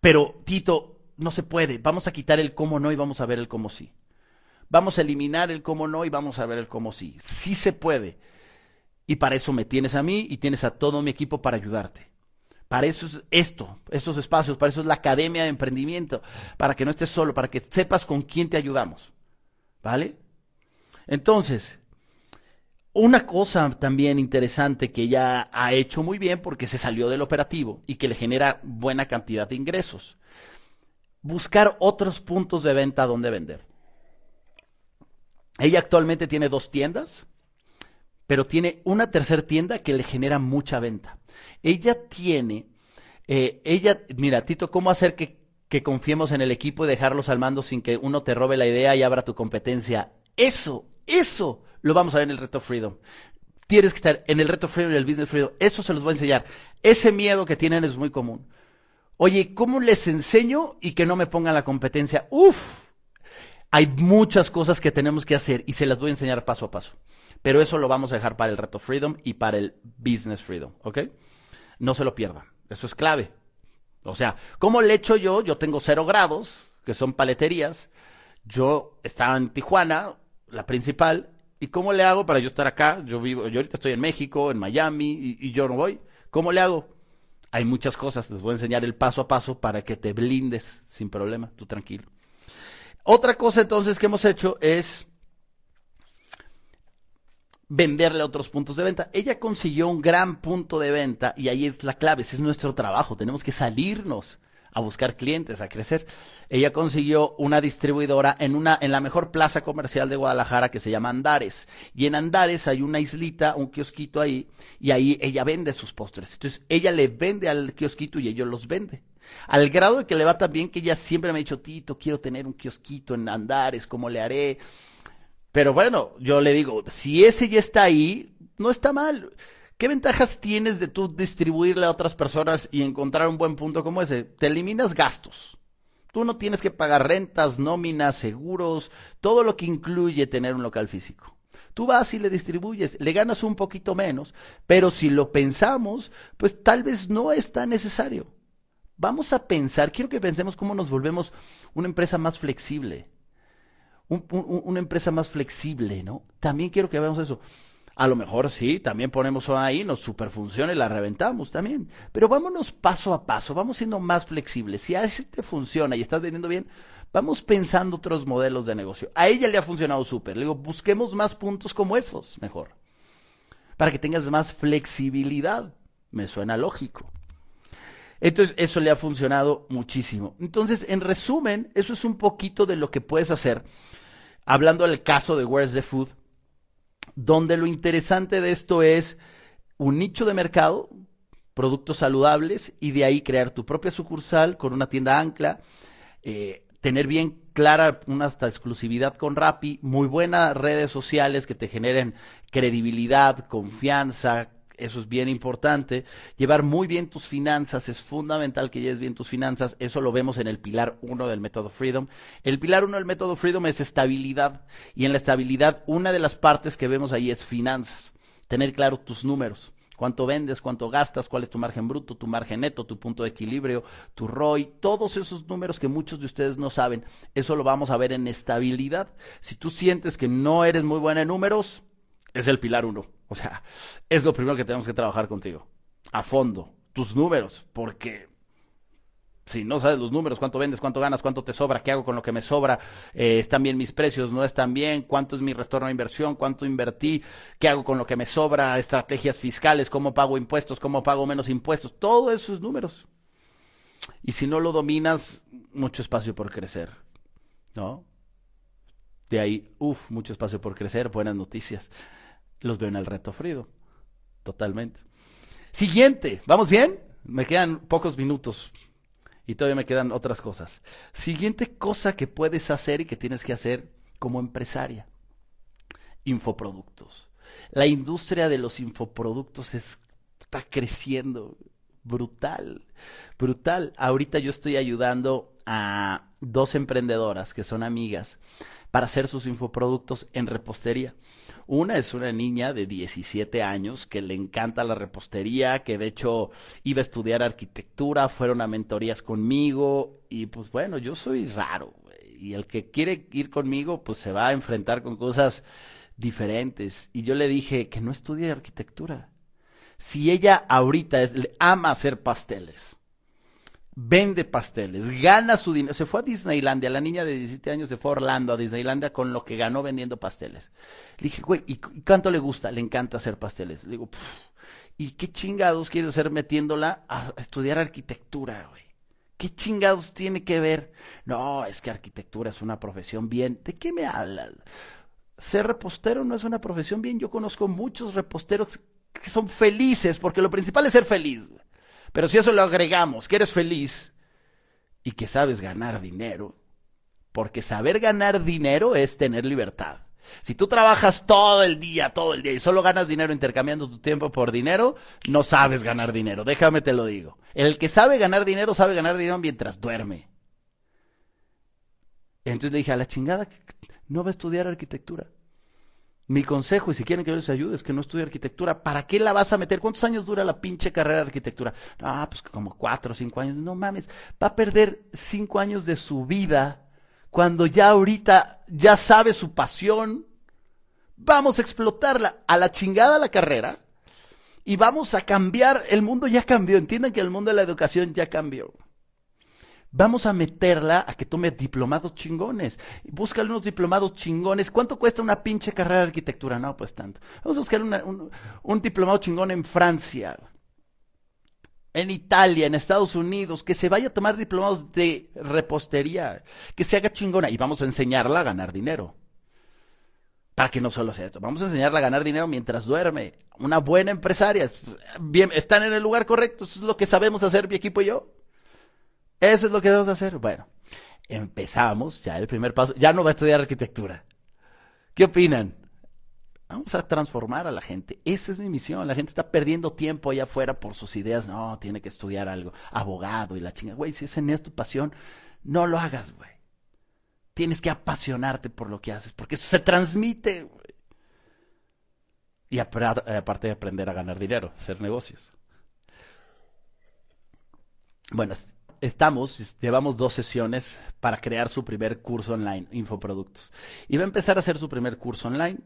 Pero, Tito, no se puede. Vamos a quitar el cómo no y vamos a ver el cómo sí. Vamos a eliminar el cómo no y vamos a ver el cómo sí. Sí se puede. Y para eso me tienes a mí y tienes a todo mi equipo para ayudarte. Para eso es esto, estos espacios, para eso es la Academia de Emprendimiento, para que no estés solo, para que sepas con quién te ayudamos. ¿Vale? Entonces, una cosa también interesante que ella ha hecho muy bien porque se salió del operativo y que le genera buena cantidad de ingresos. Buscar otros puntos de venta donde vender. Ella actualmente tiene dos tiendas, pero tiene una tercera tienda que le genera mucha venta. Ella tiene, eh, ella, mira, Tito, ¿cómo hacer que, que confiemos en el equipo y dejarlos al mando sin que uno te robe la idea y abra tu competencia? Eso, eso lo vamos a ver en el reto Freedom. Tienes que estar en el reto Freedom y el Business Freedom. Eso se los voy a enseñar. Ese miedo que tienen es muy común. Oye, ¿cómo les enseño y que no me pongan la competencia? Uf, hay muchas cosas que tenemos que hacer y se las voy a enseñar paso a paso. Pero eso lo vamos a dejar para el reto Freedom y para el Business Freedom, ¿ok? No se lo pierdan. Eso es clave. O sea, ¿cómo le echo yo? Yo tengo cero grados, que son paleterías. Yo estaba en Tijuana, la principal. ¿Y cómo le hago para yo estar acá? Yo vivo, yo ahorita estoy en México, en Miami, y, y yo no voy. ¿Cómo le hago? Hay muchas cosas. Les voy a enseñar el paso a paso para que te blindes sin problema, tú tranquilo. Otra cosa entonces que hemos hecho es venderle otros puntos de venta. Ella consiguió un gran punto de venta y ahí es la clave, ese es nuestro trabajo, tenemos que salirnos a buscar clientes, a crecer. Ella consiguió una distribuidora en una en la mejor plaza comercial de Guadalajara que se llama Andares. Y en Andares hay una islita, un kiosquito ahí y ahí ella vende sus postres. Entonces, ella le vende al kiosquito y ellos los vende. Al grado de que le va tan bien que ella siempre me ha dicho, Tito, quiero tener un kiosquito en Andares, ¿cómo le haré? Pero bueno, yo le digo, si ese ya está ahí, no está mal. ¿Qué ventajas tienes de tú distribuirle a otras personas y encontrar un buen punto como ese? Te eliminas gastos. Tú no tienes que pagar rentas, nóminas, seguros, todo lo que incluye tener un local físico. Tú vas y le distribuyes, le ganas un poquito menos, pero si lo pensamos, pues tal vez no es tan necesario. Vamos a pensar, quiero que pensemos cómo nos volvemos una empresa más flexible. una empresa más flexible, ¿no? También quiero que veamos eso. A lo mejor sí, también ponemos ahí, nos superfunciona y la reventamos también. Pero vámonos paso a paso, vamos siendo más flexibles. Si a ese te funciona y estás vendiendo bien, vamos pensando otros modelos de negocio. A ella le ha funcionado súper. Le digo, busquemos más puntos como esos, mejor. Para que tengas más flexibilidad. Me suena lógico. Entonces, eso le ha funcionado muchísimo. Entonces, en resumen, eso es un poquito de lo que puedes hacer. Hablando del caso de Where's the Food donde lo interesante de esto es un nicho de mercado, productos saludables y de ahí crear tu propia sucursal con una tienda ancla, eh, tener bien clara una hasta exclusividad con Rappi, muy buenas redes sociales que te generen credibilidad, confianza, eso es bien importante. Llevar muy bien tus finanzas, es fundamental que lleves bien tus finanzas. Eso lo vemos en el pilar 1 del método Freedom. El pilar 1 del método Freedom es estabilidad. Y en la estabilidad, una de las partes que vemos ahí es finanzas. Tener claro tus números. Cuánto vendes, cuánto gastas, cuál es tu margen bruto, tu margen neto, tu punto de equilibrio, tu ROI, todos esos números que muchos de ustedes no saben, eso lo vamos a ver en estabilidad. Si tú sientes que no eres muy buena en números, es el pilar 1 o sea, es lo primero que tenemos que trabajar contigo. A fondo. Tus números. Porque si no sabes los números, cuánto vendes, cuánto ganas, cuánto te sobra, qué hago con lo que me sobra, eh, están bien mis precios, no están bien, cuánto es mi retorno a inversión, cuánto invertí, qué hago con lo que me sobra, estrategias fiscales, cómo pago impuestos, cómo pago menos impuestos, todos esos números. Y si no lo dominas, mucho espacio por crecer, ¿no? De ahí, uff, mucho espacio por crecer, buenas noticias los veo en el reto Frido. Totalmente. Siguiente, ¿vamos bien? Me quedan pocos minutos y todavía me quedan otras cosas. Siguiente cosa que puedes hacer y que tienes que hacer como empresaria. Infoproductos. La industria de los infoproductos está creciendo brutal, brutal. Ahorita yo estoy ayudando a dos emprendedoras que son amigas para hacer sus infoproductos en repostería. Una es una niña de 17 años que le encanta la repostería, que de hecho iba a estudiar arquitectura, fueron a mentorías conmigo y pues bueno, yo soy raro y el que quiere ir conmigo pues se va a enfrentar con cosas diferentes y yo le dije que no estudie arquitectura. Si ella ahorita ama hacer pasteles, vende pasteles, gana su dinero. Se fue a Disneylandia, la niña de 17 años se fue a Orlando, a Disneylandia, con lo que ganó vendiendo pasteles. Le dije, güey, ¿y cuánto le gusta? Le encanta hacer pasteles. Le digo, ¿y qué chingados quiere hacer metiéndola a estudiar arquitectura, güey? ¿Qué chingados tiene que ver? No, es que arquitectura es una profesión bien. ¿De qué me hablas? Ser repostero no es una profesión bien. Yo conozco muchos reposteros que son felices, porque lo principal es ser feliz. Güey. Pero si eso lo agregamos, que eres feliz y que sabes ganar dinero, porque saber ganar dinero es tener libertad. Si tú trabajas todo el día, todo el día y solo ganas dinero intercambiando tu tiempo por dinero, no sabes ganar dinero. Déjame te lo digo. El que sabe ganar dinero sabe ganar dinero mientras duerme. Entonces le dije, a la chingada, no va a estudiar arquitectura. Mi consejo, y si quieren que yo les ayude, es que no estudie arquitectura. ¿Para qué la vas a meter? ¿Cuántos años dura la pinche carrera de arquitectura? Ah, pues como cuatro o cinco años. No mames, va a perder cinco años de su vida cuando ya ahorita ya sabe su pasión. Vamos a explotarla a la chingada la carrera y vamos a cambiar. El mundo ya cambió. Entiendan que el mundo de la educación ya cambió. Vamos a meterla a que tome diplomados chingones. Búscale unos diplomados chingones. ¿Cuánto cuesta una pinche carrera de arquitectura? No, pues tanto. Vamos a buscar un, diplomado chingón en Francia, en Italia, en Estados Unidos, que se vaya a tomar diplomados de repostería, que se haga chingona y vamos a enseñarla a ganar dinero. Para que no solo sea esto, vamos a enseñarla a ganar dinero mientras duerme. Una buena empresaria. Bien, están en el lugar correcto, eso es lo que sabemos hacer mi equipo y yo. Eso es lo que debemos hacer. Bueno, empezamos ya el primer paso. Ya no va a estudiar arquitectura. ¿Qué opinan? Vamos a transformar a la gente. Esa es mi misión. La gente está perdiendo tiempo allá afuera por sus ideas. No, tiene que estudiar algo. Abogado y la chinga. Güey, si esa es tu pasión, no lo hagas, güey. Tienes que apasionarte por lo que haces, porque eso se transmite. Y aparte de aprender a ganar dinero, hacer negocios. Bueno, estamos, llevamos dos sesiones para crear su primer curso online, Infoproductos. Y va a empezar a hacer su primer curso online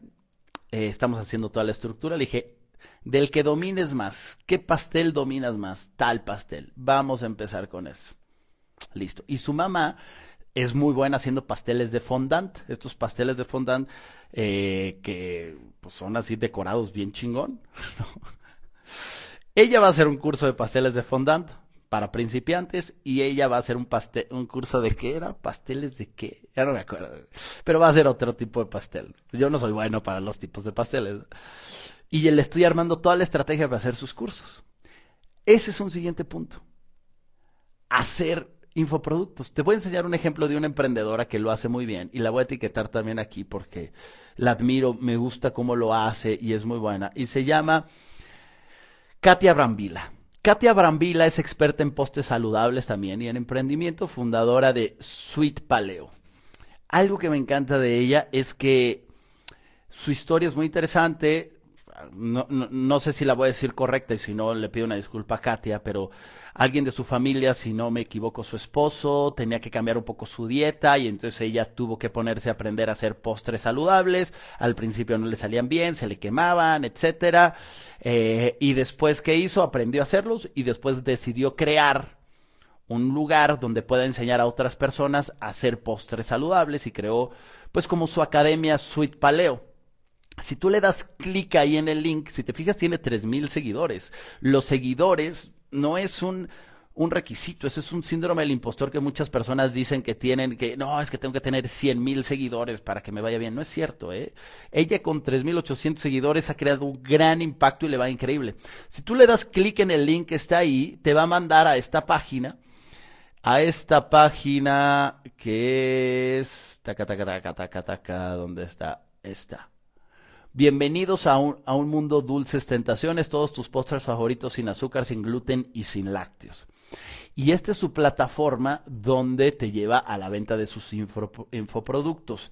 eh, estamos haciendo toda la estructura, le dije, del que domines más, ¿qué pastel dominas más? Tal pastel. Vamos a empezar con eso. Listo. Y su mamá es muy buena haciendo pasteles de fondant, estos pasteles de fondant eh, que pues, son así decorados bien chingón. Ella va a hacer un curso de pasteles de fondant para principiantes y ella va a hacer un pastel, un curso de qué era, pasteles de qué, ya no me acuerdo, pero va a ser otro tipo de pastel. Yo no soy bueno para los tipos de pasteles. Y le estoy armando toda la estrategia para hacer sus cursos. Ese es un siguiente punto. Hacer infoproductos. Te voy a enseñar un ejemplo de una emprendedora que lo hace muy bien y la voy a etiquetar también aquí porque la admiro, me gusta cómo lo hace y es muy buena. Y se llama Katia Brambila. Katia Brambila es experta en postres saludables también y en emprendimiento, fundadora de Sweet Paleo. Algo que me encanta de ella es que su historia es muy interesante. No, no, sé si la voy a decir correcta y si no le pido una disculpa a Katia, pero alguien de su familia, si no me equivoco, su esposo, tenía que cambiar un poco su dieta y entonces ella tuvo que ponerse a aprender a hacer postres saludables. Al principio no le salían bien, se le quemaban, etcétera. Eh, y después, ¿qué hizo? Aprendió a hacerlos y después decidió crear un lugar donde pueda enseñar a otras personas a hacer postres saludables y creó, pues, como su academia Sweet Paleo. Si tú le das clic ahí en el link, si te fijas, tiene 3000 seguidores. Los seguidores no es un, un requisito, ese es un síndrome del impostor que muchas personas dicen que tienen, que no, es que tengo que tener 100 mil seguidores para que me vaya bien. No es cierto, ¿eh? Ella con 3.800 seguidores ha creado un gran impacto y le va increíble. Si tú le das clic en el link que está ahí, te va a mandar a esta página, a esta página que es, taca, taca, taca, taca, taca, ¿dónde está? Esta. Bienvenidos a un, a un mundo dulces tentaciones, todos tus postres favoritos sin azúcar, sin gluten y sin lácteos. Y esta es su plataforma donde te lleva a la venta de sus infoproductos.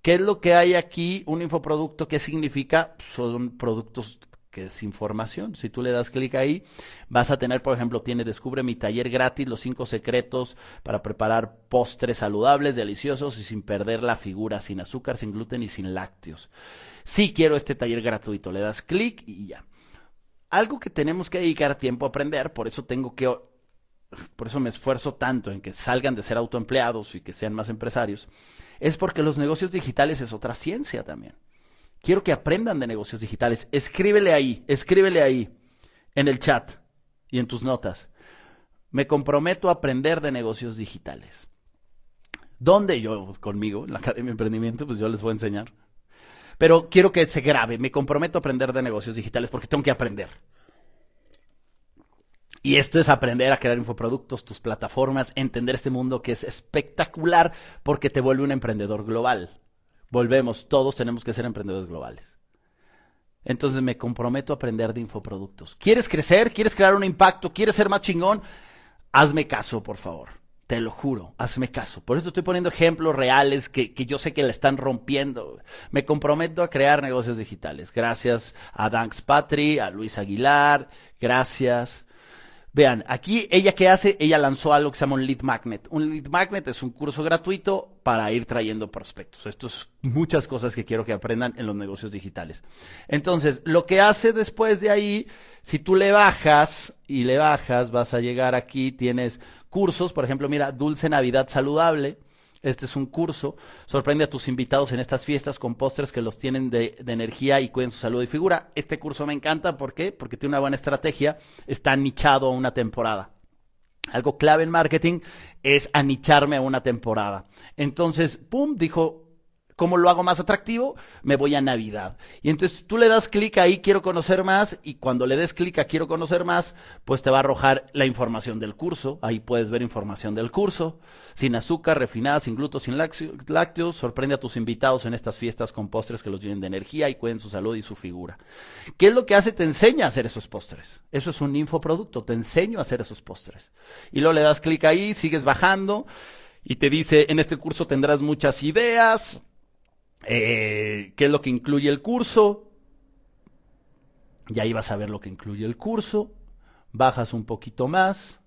¿Qué es lo que hay aquí? Un infoproducto, ¿qué significa? Son productos que es información. Si tú le das clic ahí, vas a tener, por ejemplo, tiene Descubre mi taller gratis, los cinco secretos para preparar postres saludables, deliciosos y sin perder la figura, sin azúcar, sin gluten y sin lácteos. Sí quiero este taller gratuito, le das clic y ya. Algo que tenemos que dedicar tiempo a aprender, por eso tengo que por eso me esfuerzo tanto en que salgan de ser autoempleados y que sean más empresarios, es porque los negocios digitales es otra ciencia también. Quiero que aprendan de negocios digitales. Escríbele ahí, escríbele ahí, en el chat y en tus notas. Me comprometo a aprender de negocios digitales. ¿Dónde yo conmigo? En la Academia de Emprendimiento, pues yo les voy a enseñar. Pero quiero que se grabe. Me comprometo a aprender de negocios digitales porque tengo que aprender. Y esto es aprender a crear infoproductos, tus plataformas, entender este mundo que es espectacular porque te vuelve un emprendedor global. Volvemos, todos tenemos que ser emprendedores globales. Entonces me comprometo a aprender de infoproductos. ¿Quieres crecer? ¿Quieres crear un impacto? ¿Quieres ser más chingón? Hazme caso, por favor. Te lo juro, hazme caso. Por eso estoy poniendo ejemplos reales que, que yo sé que le están rompiendo. Me comprometo a crear negocios digitales. Gracias a Danks Patri, a Luis Aguilar, gracias Vean, aquí ella que hace, ella lanzó algo que se llama un lead magnet. Un lead magnet es un curso gratuito para ir trayendo prospectos. Esto es muchas cosas que quiero que aprendan en los negocios digitales. Entonces, lo que hace después de ahí, si tú le bajas y le bajas, vas a llegar aquí, tienes cursos, por ejemplo, mira, Dulce Navidad Saludable este es un curso. Sorprende a tus invitados en estas fiestas con postres que los tienen de, energía y cuiden su salud y figura. Este curso me encanta. ¿Por qué? Porque tiene una buena estrategia. Está nichado a una temporada. Algo clave en marketing es anicharme a una temporada. Entonces, pum, dijo ¿Cómo lo hago más atractivo? Me voy a Navidad. Y entonces tú le das clic ahí, quiero conocer más, y cuando le des clic a quiero conocer más, pues te va a arrojar la información del curso. Ahí puedes ver información del curso. Sin azúcar, refinada, sin gluten, sin lácteos. Sorprende a tus invitados en estas fiestas con postres que los llenen de energía y cuiden su salud y su figura. ¿Qué es lo que hace? Te enseña a hacer esos postres. Eso es un infoproducto. Te enseño a hacer esos postres. Y luego le das clic ahí, sigues bajando y te dice, en este curso tendrás muchas ideas, eh, qué es lo que incluye el curso, y ahí vas a ver lo que incluye el curso, bajas un poquito más,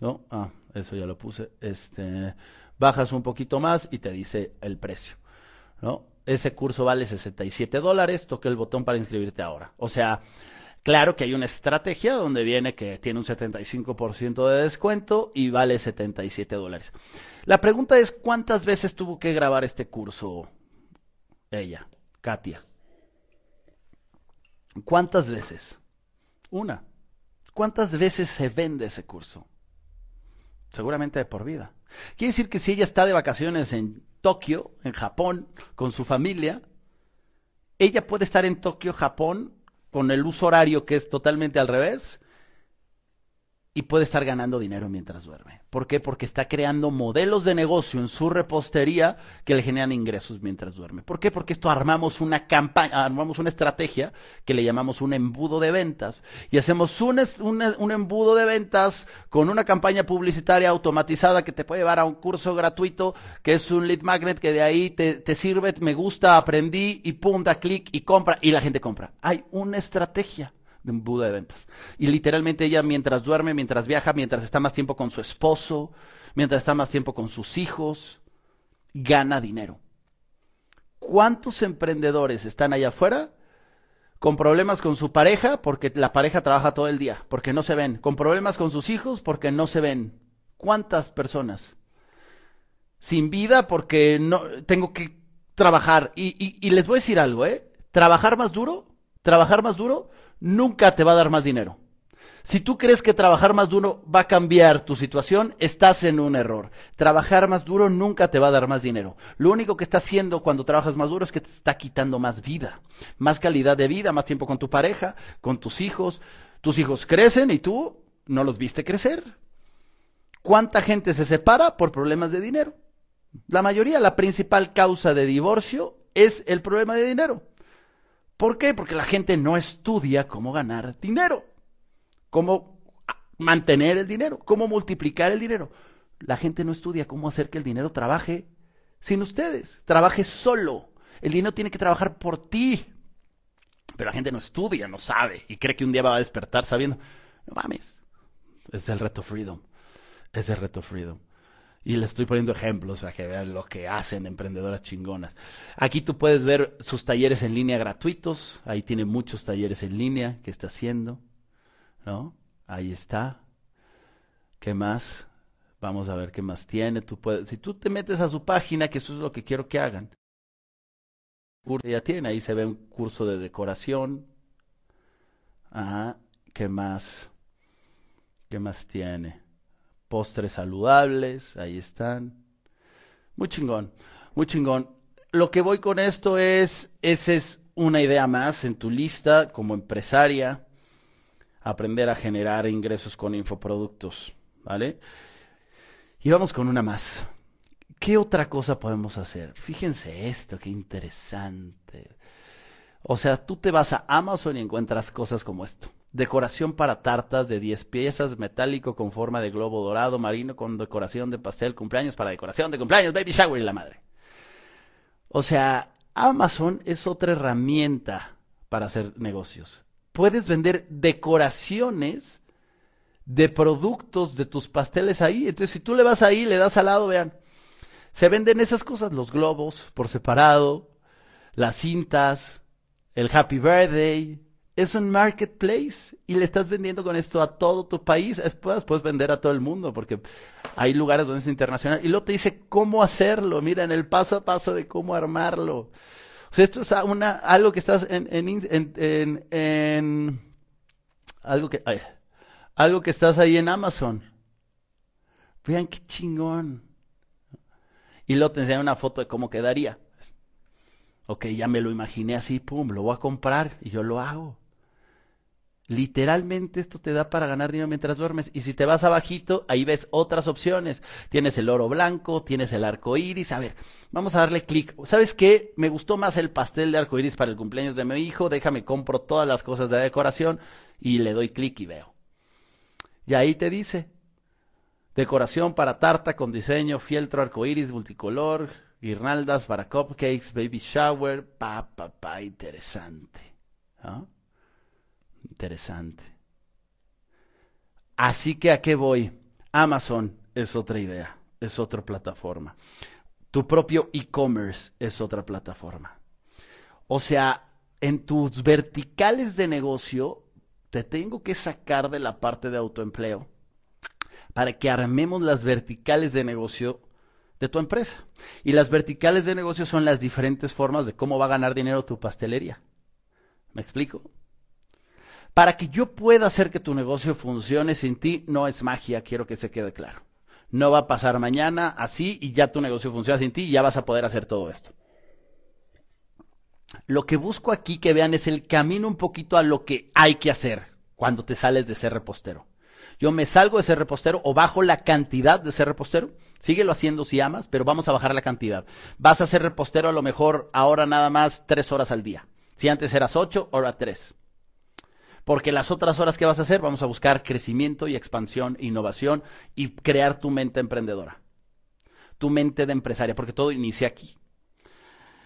¿no? Ah, eso ya lo puse, este, bajas un poquito más y te dice el precio, ¿no? Ese curso vale 67 dólares, toque el botón para inscribirte ahora. O sea, Claro que hay una estrategia donde viene que tiene un 75% de descuento y vale 77 dólares. La pregunta es, ¿cuántas veces tuvo que grabar este curso ella, Katia? ¿Cuántas veces? Una. ¿Cuántas veces se vende ese curso? Seguramente de por vida. Quiere decir que si ella está de vacaciones en Tokio, en Japón, con su familia, ella puede estar en Tokio, Japón, con el uso horario que es totalmente al revés y puede estar ganando dinero mientras duerme. ¿Por qué? Porque está creando modelos de negocio en su repostería que le generan ingresos mientras duerme. ¿Por qué? Porque esto armamos una campaña, armamos una estrategia que le llamamos un embudo de ventas y hacemos un, embudo de ventas con una campaña publicitaria automatizada que te puede llevar a un curso gratuito que es un lead magnet que de ahí te, sirve, me gusta, aprendí y punta, clic y compra y la gente compra. Hay una estrategia Buda de ventas. Y literalmente ella mientras duerme, mientras viaja, mientras está más tiempo con su esposo, mientras está más tiempo con sus hijos, gana dinero. ¿Cuántos emprendedores están allá afuera con problemas con su pareja porque la pareja trabaja todo el día, porque no se ven? Con problemas con sus hijos porque no se ven. ¿Cuántas personas? Sin vida porque no tengo que trabajar. Y, y les voy a decir algo, ¿eh? Trabajar más duro, trabajar más duro nunca te va a dar más dinero. Si tú crees que trabajar más duro va a cambiar tu situación, estás en un error. Trabajar más duro nunca te va a dar más dinero. Lo único que está haciendo cuando trabajas más duro es que te está quitando más vida, más calidad de vida, más tiempo con tu pareja, con tus hijos. Tus hijos crecen y tú no los viste crecer. ¿Cuánta gente se separa por problemas de dinero? La mayoría, la principal causa de divorcio es el problema de dinero. ¿Por qué? Porque la gente no estudia cómo ganar dinero, cómo mantener el dinero, cómo multiplicar el dinero. La gente no estudia cómo hacer que el dinero trabaje sin ustedes, trabaje solo. El dinero tiene que trabajar por ti. Pero la gente no estudia, no sabe y cree que un día va a despertar sabiendo. No mames. Es el reto freedom. Es el reto freedom. Y le estoy poniendo ejemplos para que vean lo que hacen emprendedoras chingonas. Aquí tú puedes ver sus talleres en línea gratuitos. Ahí tiene muchos talleres en línea que está haciendo. ¿No? Ahí está. ¿Qué más? Vamos a ver qué más tiene. Tú puedes, si tú te metes a su página, que eso es lo que quiero que hagan. Ya tiene, ahí se ve un curso de decoración. Ajá. ¿Qué más? ¿Qué más tiene? Postres saludables, ahí están. Muy chingón, muy chingón. Lo que voy con esto es, esa es una idea más en tu lista como empresaria, aprender a generar ingresos con infoproductos, ¿vale? Y vamos con una más. ¿Qué otra cosa podemos hacer? Fíjense esto, qué interesante. O sea, tú te vas a Amazon y encuentras cosas como esto. Decoración para tartas de 10 piezas, metálico con forma de globo dorado marino con decoración de pastel, cumpleaños para decoración de cumpleaños, baby shower y la madre. O sea, Amazon es otra herramienta para hacer negocios. Puedes vender decoraciones de productos de tus pasteles ahí. Entonces, si tú le vas ahí, le das al lado, vean, se venden esas cosas, los globos por separado, las cintas, el happy birthday, es un marketplace y le estás vendiendo con esto a todo tu país. Después puedes vender a todo el mundo porque hay lugares donde es internacional. Y luego te dice cómo hacerlo. Mira, en el paso a paso de cómo armarlo. O sea, esto es una, algo que estás en, en, en, algo que, algo que estás ahí en Amazon. Vean qué chingón. Y luego te enseñan una foto de cómo quedaría. Ok, ya me lo imaginé así, pum, lo voy a comprar y yo lo hago. Literalmente esto te da para ganar dinero mientras duermes. Y si te vas abajito, ahí ves otras opciones. Tienes el oro blanco, tienes el arco iris. A ver, vamos a darle clic. ¿Sabes qué? Me gustó más el pastel de arco iris para el cumpleaños de mi hijo. Déjame, compro todas las cosas de decoración y le doy clic y veo. Y ahí te dice: decoración para tarta con diseño, fieltro arco iris multicolor, guirnaldas para cupcakes, baby shower. Pa, pa, pa, interesante. ¿Ah? Interesante. Así que a qué voy? Amazon es otra idea, es otra plataforma. Tu propio e-commerce es otra plataforma. O sea, en tus verticales de negocio, te tengo que sacar de la parte de autoempleo para que armemos las verticales de negocio de tu empresa. Y las verticales de negocio son las diferentes formas de cómo va a ganar dinero tu pastelería. ¿Me explico? Para que yo pueda hacer que tu negocio funcione sin ti, no es magia, quiero que se quede claro. No va a pasar mañana así y ya tu negocio funciona sin ti y ya vas a poder hacer todo esto. Lo que busco aquí que vean es el camino un poquito a lo que hay que hacer cuando te sales de ser repostero. Yo me salgo de ser repostero o bajo la cantidad de ser repostero. Síguelo haciendo si amas, pero vamos a bajar la cantidad. Vas a ser repostero a lo mejor ahora nada más tres horas al día. Si antes eras ocho, ahora tres. Porque las otras horas que vas a hacer, vamos a buscar crecimiento y expansión, innovación y crear tu mente emprendedora. Tu mente de empresaria, porque todo inicia aquí.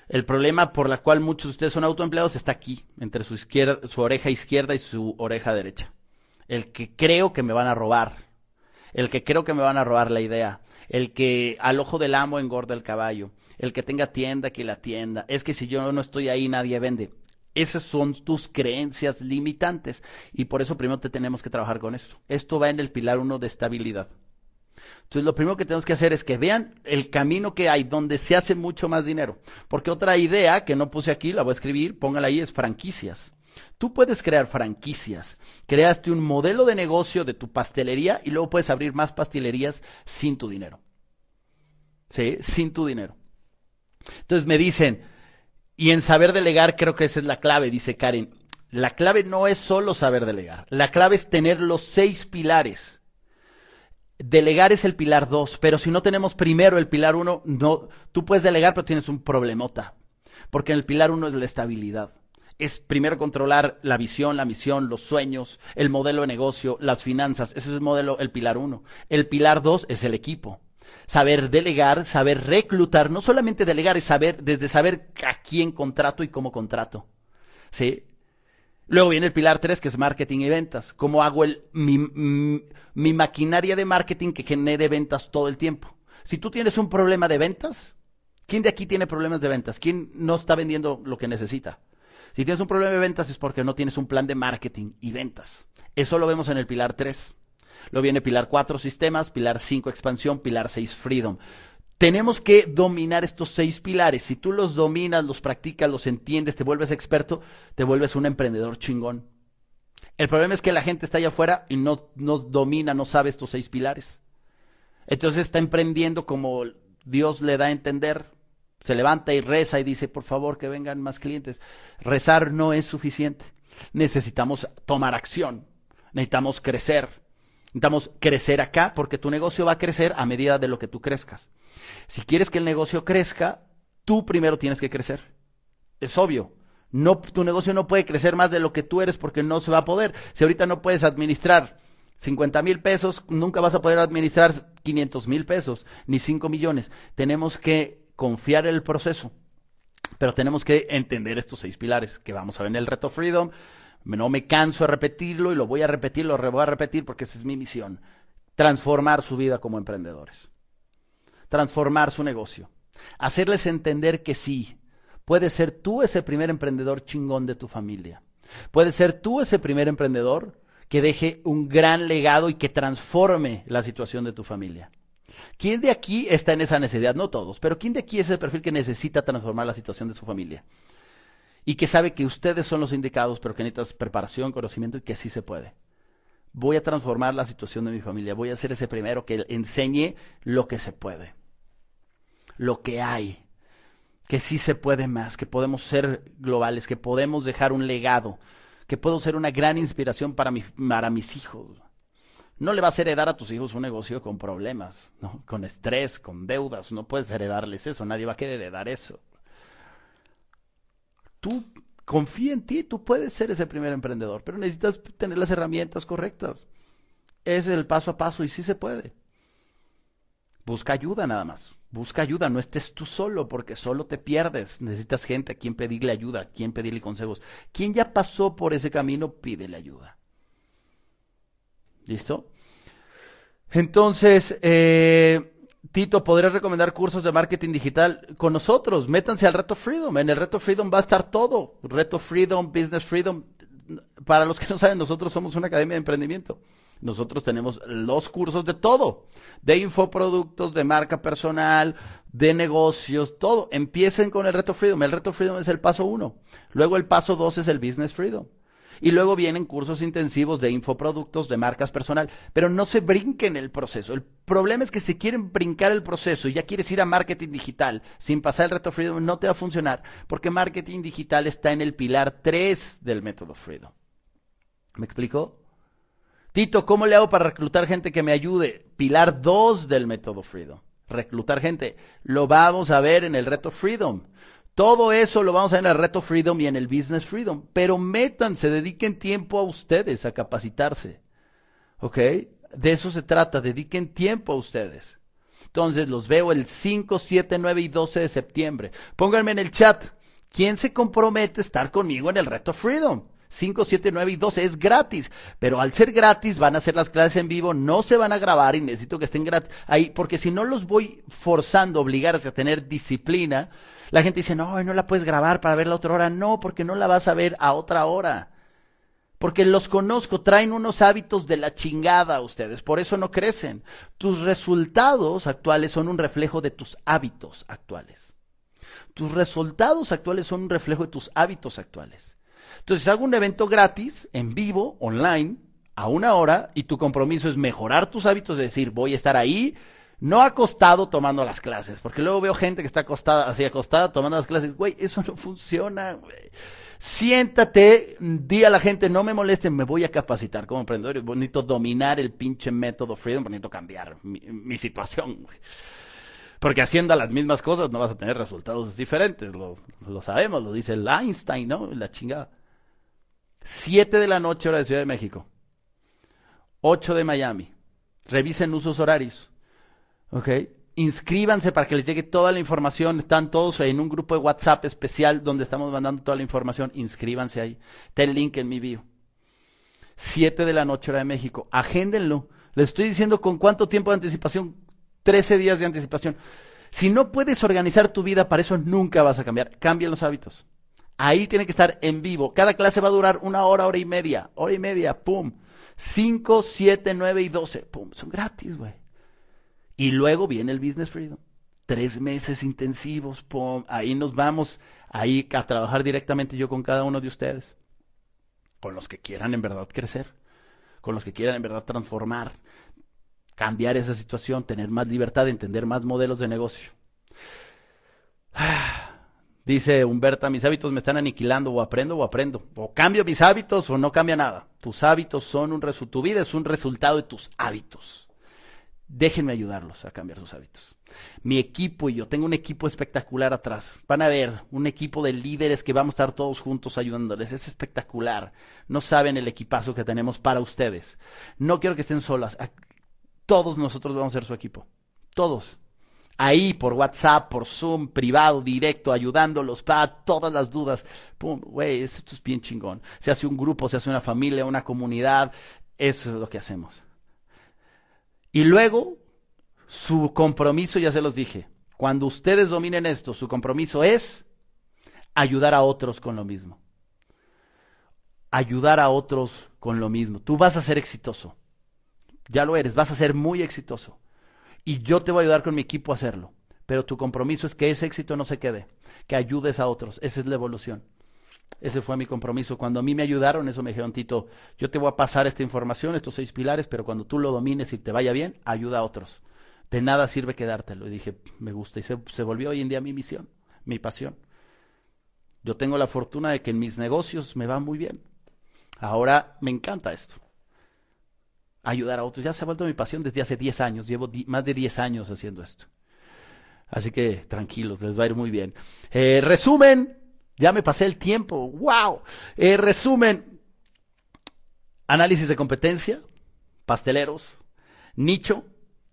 El problema por el cual muchos de ustedes son autoempleados está aquí, entre su, su oreja izquierda y su oreja derecha. El que creo que me van a robar. El que creo que me van a robar la idea. El que al ojo del amo engorda el caballo. El que tenga tienda, que la tienda. Es que si yo no estoy ahí, nadie vende. Esas son tus creencias limitantes. Y por eso primero te tenemos que trabajar con esto. Esto va en el pilar uno de estabilidad. Entonces lo primero que tenemos que hacer es que vean el camino que hay donde se hace mucho más dinero. Porque otra idea que no puse aquí, la voy a escribir, póngala ahí, es franquicias. Tú puedes crear franquicias. Creaste un modelo de negocio de tu pastelería y luego puedes abrir más pastelerías sin tu dinero. ¿Sí? Sin tu dinero. Entonces me dicen, y en saber delegar creo que esa es la clave, dice Karen. La clave no es solo saber delegar, la clave es tener los seis pilares. Delegar es el pilar dos, pero si no tenemos primero el pilar uno, no, tú puedes delegar, pero tienes un problemota, porque en el pilar uno es la estabilidad. Es primero controlar la visión, la misión, los sueños, el modelo de negocio, las finanzas. Ese es el modelo, el pilar uno. El pilar dos es el equipo saber delegar, saber reclutar, no solamente delegar, es saber, desde saber a quién contrato y cómo contrato. ¿Sí? Luego viene el pilar 3, que es marketing y ventas. ¿Cómo hago el, mi, mi maquinaria de marketing que genere ventas todo el tiempo? Si tú tienes un problema de ventas, ¿quién de aquí tiene problemas de ventas? ¿Quién no está vendiendo lo que necesita? Si tienes un problema de ventas es porque no tienes un plan de marketing y ventas. Eso lo vemos en el pilar 3. Luego viene pilar 4, sistemas, pilar 5, expansión, pilar 6, freedom. Tenemos que dominar estos seis pilares. Si tú los dominas, los practicas, los entiendes, te vuelves experto, te vuelves un emprendedor chingón. El problema es que la gente está allá afuera y no, no domina, no sabe estos seis pilares. Entonces está emprendiendo como Dios le da a entender. Se levanta y reza y dice, por favor, que vengan más clientes. Rezar no es suficiente. Necesitamos tomar acción. Necesitamos crecer. Necesitamos crecer acá porque tu negocio va a crecer a medida de lo que tú crezcas. Si quieres que el negocio crezca, tú primero tienes que crecer. Es obvio. No, tu negocio no puede crecer más de lo que tú eres porque no se va a poder. Si ahorita no puedes administrar 50 mil pesos, nunca vas a poder administrar 500 mil pesos ni 5 millones. Tenemos que confiar en el proceso. Pero tenemos que entender estos seis pilares que vamos a ver en el reto Freedom, no me canso de repetirlo y lo voy a repetir, lo voy a repetir porque esa es mi misión. Transformar su vida como emprendedores. Transformar su negocio. Hacerles entender que sí, puedes ser tú ese primer emprendedor chingón de tu familia. Puedes ser tú ese primer emprendedor que deje un gran legado y que transforme la situación de tu familia. ¿Quién de aquí está en esa necesidad? No todos, pero ¿quién de aquí es el perfil que necesita transformar la situación de su familia? Y que sabe que ustedes son los indicados, pero que necesitas preparación, conocimiento y que sí se puede. Voy a transformar la situación de mi familia, voy a ser ese primero que enseñe lo que se puede, lo que hay. que sí se puede más, que podemos ser globales, que podemos dejar un legado, que puedo ser una gran inspiración para, para mis hijos. No le vas a heredar a tus hijos un negocio con problemas, ¿no? con estrés, con deudas. No puedes heredarles eso, nadie va a querer heredar eso. Tú confía en ti, tú puedes ser ese primer emprendedor, pero necesitas tener las herramientas correctas. Ese es el paso a paso y sí se puede. Busca ayuda nada más. Busca ayuda, no estés tú solo porque solo te pierdes. Necesitas gente a quien pedirle ayuda, a quien pedirle consejos. Quien ya pasó por ese camino, pídele ayuda. ¿Listo? Entonces, eh, Tito, ¿podrías recomendar cursos de marketing digital con nosotros? Métanse al Reto Freedom. En el Reto Freedom va a estar todo. Reto Freedom, Business Freedom. Para los que no saben, nosotros somos una academia de emprendimiento. Nosotros tenemos los cursos de todo, de infoproductos, de marca personal, de negocios, todo. Empiecen con el reto Freedom. El reto Freedom es el paso uno. Luego el paso dos es el Business Freedom. Y luego vienen cursos intensivos de infoproductos, de marcas personal, pero no se brinquen el proceso. El problema es que si quieren brincar el proceso y ya quieres ir a marketing digital sin pasar el reto Freedom, no te va a funcionar, porque marketing digital está en el pilar 3 del método Freedom. ¿Me explico? Tito, ¿cómo le hago para reclutar gente que me ayude? Pilar 2 del método Freedom. Reclutar gente. Lo vamos a ver en el reto Freedom. Todo eso lo vamos a ver en el reto Freedom y en el Business Freedom. Pero métanse, dediquen tiempo a ustedes a capacitarse. ¿Ok? De eso se trata, dediquen tiempo a ustedes. Entonces los veo el 5, 7, 9 y 12 de septiembre. Pónganme en el chat. ¿Quién se compromete a estar conmigo en el reto Freedom? 5, 7, 9 y 12 es gratis, pero al ser gratis van a hacer las clases en vivo, no se van a grabar y necesito que estén gratis ahí, porque si no los voy forzando, obligarse a tener disciplina, la gente dice, no, no la puedes grabar para verla otra hora, no, porque no la vas a ver a otra hora. Porque los conozco, traen unos hábitos de la chingada ustedes, por eso no crecen. Tus resultados actuales son un reflejo de tus hábitos actuales. Tus resultados actuales son un reflejo de tus hábitos actuales. Entonces hago un evento gratis, en vivo, online, a una hora, y tu compromiso es mejorar tus hábitos, es decir, voy a estar ahí, no acostado tomando las clases, porque luego veo gente que está acostada, así acostada tomando las clases, güey, eso no funciona, güey. Siéntate, di a la gente, no me molesten, me voy a capacitar como emprendedor, es bonito dominar el pinche método Freedom, bonito cambiar mi, situación, güey. Porque haciendo las mismas cosas no vas a tener resultados diferentes, lo, sabemos, lo dice el Einstein, ¿no? La chingada. 7 de la noche hora de Ciudad de México. 8 de Miami. Revisen usos horarios. ¿Ok? Inscríbanse para que les llegue toda la información. Están todos en un grupo de WhatsApp especial donde estamos mandando toda la información. Inscríbanse ahí. Está el link en mi bio. 7 de la noche hora de México. Agéndenlo. Les estoy diciendo con cuánto tiempo de anticipación. 13 días de anticipación. Si no puedes organizar tu vida, para eso nunca vas a cambiar. Cambia los hábitos. Ahí tiene que estar en vivo. Cada clase va a durar una hora, hora y media. Hora y media, pum. Cinco, siete, nueve y doce. Pum. Son gratis, güey. Y luego viene el Business Freedom. Tres meses intensivos. Ahí nos vamos ahí a trabajar directamente yo con cada uno de ustedes. Con los que quieran en verdad crecer. Con los que quieran en verdad transformar. Cambiar esa situación, tener más libertad, entender más modelos de negocio. Dice Humberta, mis hábitos me están aniquilando, o aprendo o aprendo, o cambio mis hábitos o no cambia nada. Tus hábitos son un resultado, tu vida es un resultado de tus hábitos. Déjenme ayudarlos a cambiar sus hábitos. Mi equipo y yo, tengo un equipo espectacular atrás. Van a ver un equipo de líderes que vamos a estar todos juntos ayudándoles. Es espectacular. No saben el equipazo que tenemos para ustedes. No quiero que estén solas. Todos nosotros vamos a ser su equipo. Todos ahí por WhatsApp, por Zoom, privado, directo, ayudándolos para todas las dudas. Pum, güey, esto es bien chingón. Se hace un grupo, se hace una familia, una comunidad. Eso es lo que hacemos. Y luego, su compromiso, ya se los dije, cuando ustedes dominen esto, su compromiso es ayudar a otros con lo mismo. Ayudar a otros con lo mismo. Tú vas a ser exitoso. Ya lo eres, vas a ser muy exitoso y yo te voy a ayudar con mi equipo a hacerlo. Pero tu compromiso es que ese éxito no se quede, que ayudes a otros. Esa es la evolución. Ese fue mi compromiso. Cuando a mí me ayudaron, eso me dijeron, Tito, yo te voy a pasar esta información, estos seis pilares, pero cuando tú lo domines y te vaya bien, ayuda a otros. De nada sirve quedártelo. Y dije, me gusta. Y se, se volvió hoy en día mi misión. mi pasión. Yo tengo la fortuna de que en mis negocios me va muy bien. Ahora me encanta esto. Ayudar a otros. Ya se ha vuelto mi pasión desde hace 10 años. Llevo más de 10 años haciendo esto. Así que tranquilos, les va a ir muy bien. Eh, resumen, ya me pasé el tiempo. ¡Wow! Eh, resumen, análisis de competencia, pasteleros, nicho,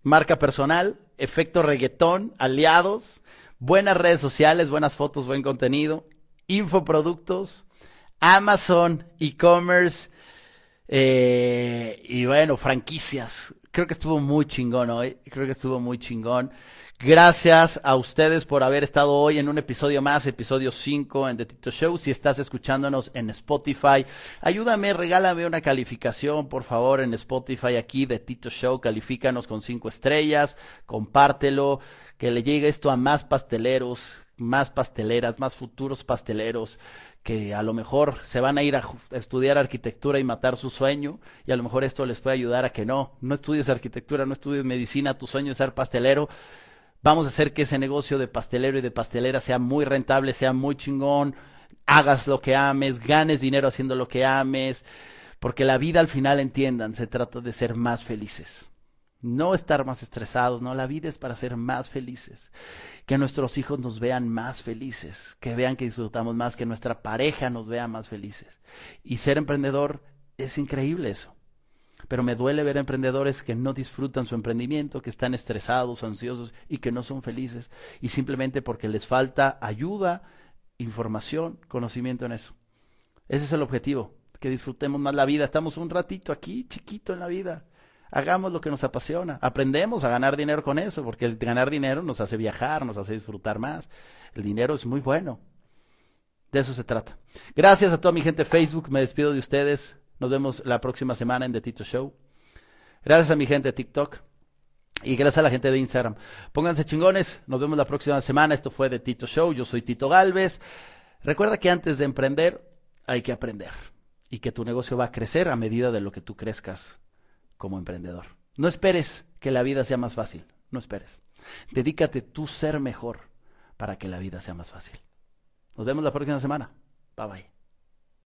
marca personal, efecto reggaetón, aliados, buenas redes sociales, buenas fotos, buen contenido, infoproductos, Amazon, e-commerce eh, y bueno, franquicias. Creo que estuvo muy chingón hoy, creo que estuvo muy chingón. Gracias a ustedes por haber estado hoy en un episodio más, episodio 5 en The Tito Show. Si estás escuchándonos en Spotify, ayúdame, regálame una calificación, por favor, en Spotify aquí de Tito Show. Califícanos con 5 estrellas, compártelo, que le llegue esto a más pasteleros, más pasteleras, más futuros pasteleros que a lo mejor se van a ir a, estudiar arquitectura y matar su sueño y a lo mejor esto les puede ayudar a que no, no estudies arquitectura, no estudies medicina, tu sueño es ser pastelero Vamos a hacer que ese negocio de pastelero y de pastelera sea muy rentable, sea muy chingón, hagas lo que ames, ganes dinero haciendo lo que ames, porque la vida al final, entiendan, se trata de ser más felices. No estar más estresados, no, la vida es para ser más felices. Que nuestros hijos nos vean más felices, que vean que disfrutamos más, que nuestra pareja nos vea más felices. Y ser emprendedor es increíble eso. Pero me duele ver emprendedores que no disfrutan su emprendimiento, que están estresados, ansiosos y que no son felices. Y simplemente porque les falta ayuda, información, conocimiento en eso. Ese es el objetivo, que disfrutemos más la vida. Estamos un ratito aquí, chiquito en la vida. Hagamos lo que nos apasiona. Aprendemos a ganar dinero con eso, porque el ganar dinero nos hace viajar, nos hace disfrutar más. El dinero es muy bueno. De eso se trata. Gracias a toda mi gente Facebook. Me despido de ustedes. Nos vemos la próxima semana en The Tito Show. Gracias a mi gente de TikTok. Y gracias a la gente de Instagram. Pónganse chingones. Nos vemos la próxima semana. Esto fue The Tito Show. Yo soy Tito Galvez. Recuerda que antes de emprender hay que aprender. Y que tu negocio va a crecer a medida de lo que tú crezcas como emprendedor. No esperes que la vida sea más fácil. No esperes. Dedícate tú ser mejor para que la vida sea más fácil. Nos vemos la próxima semana. Bye bye.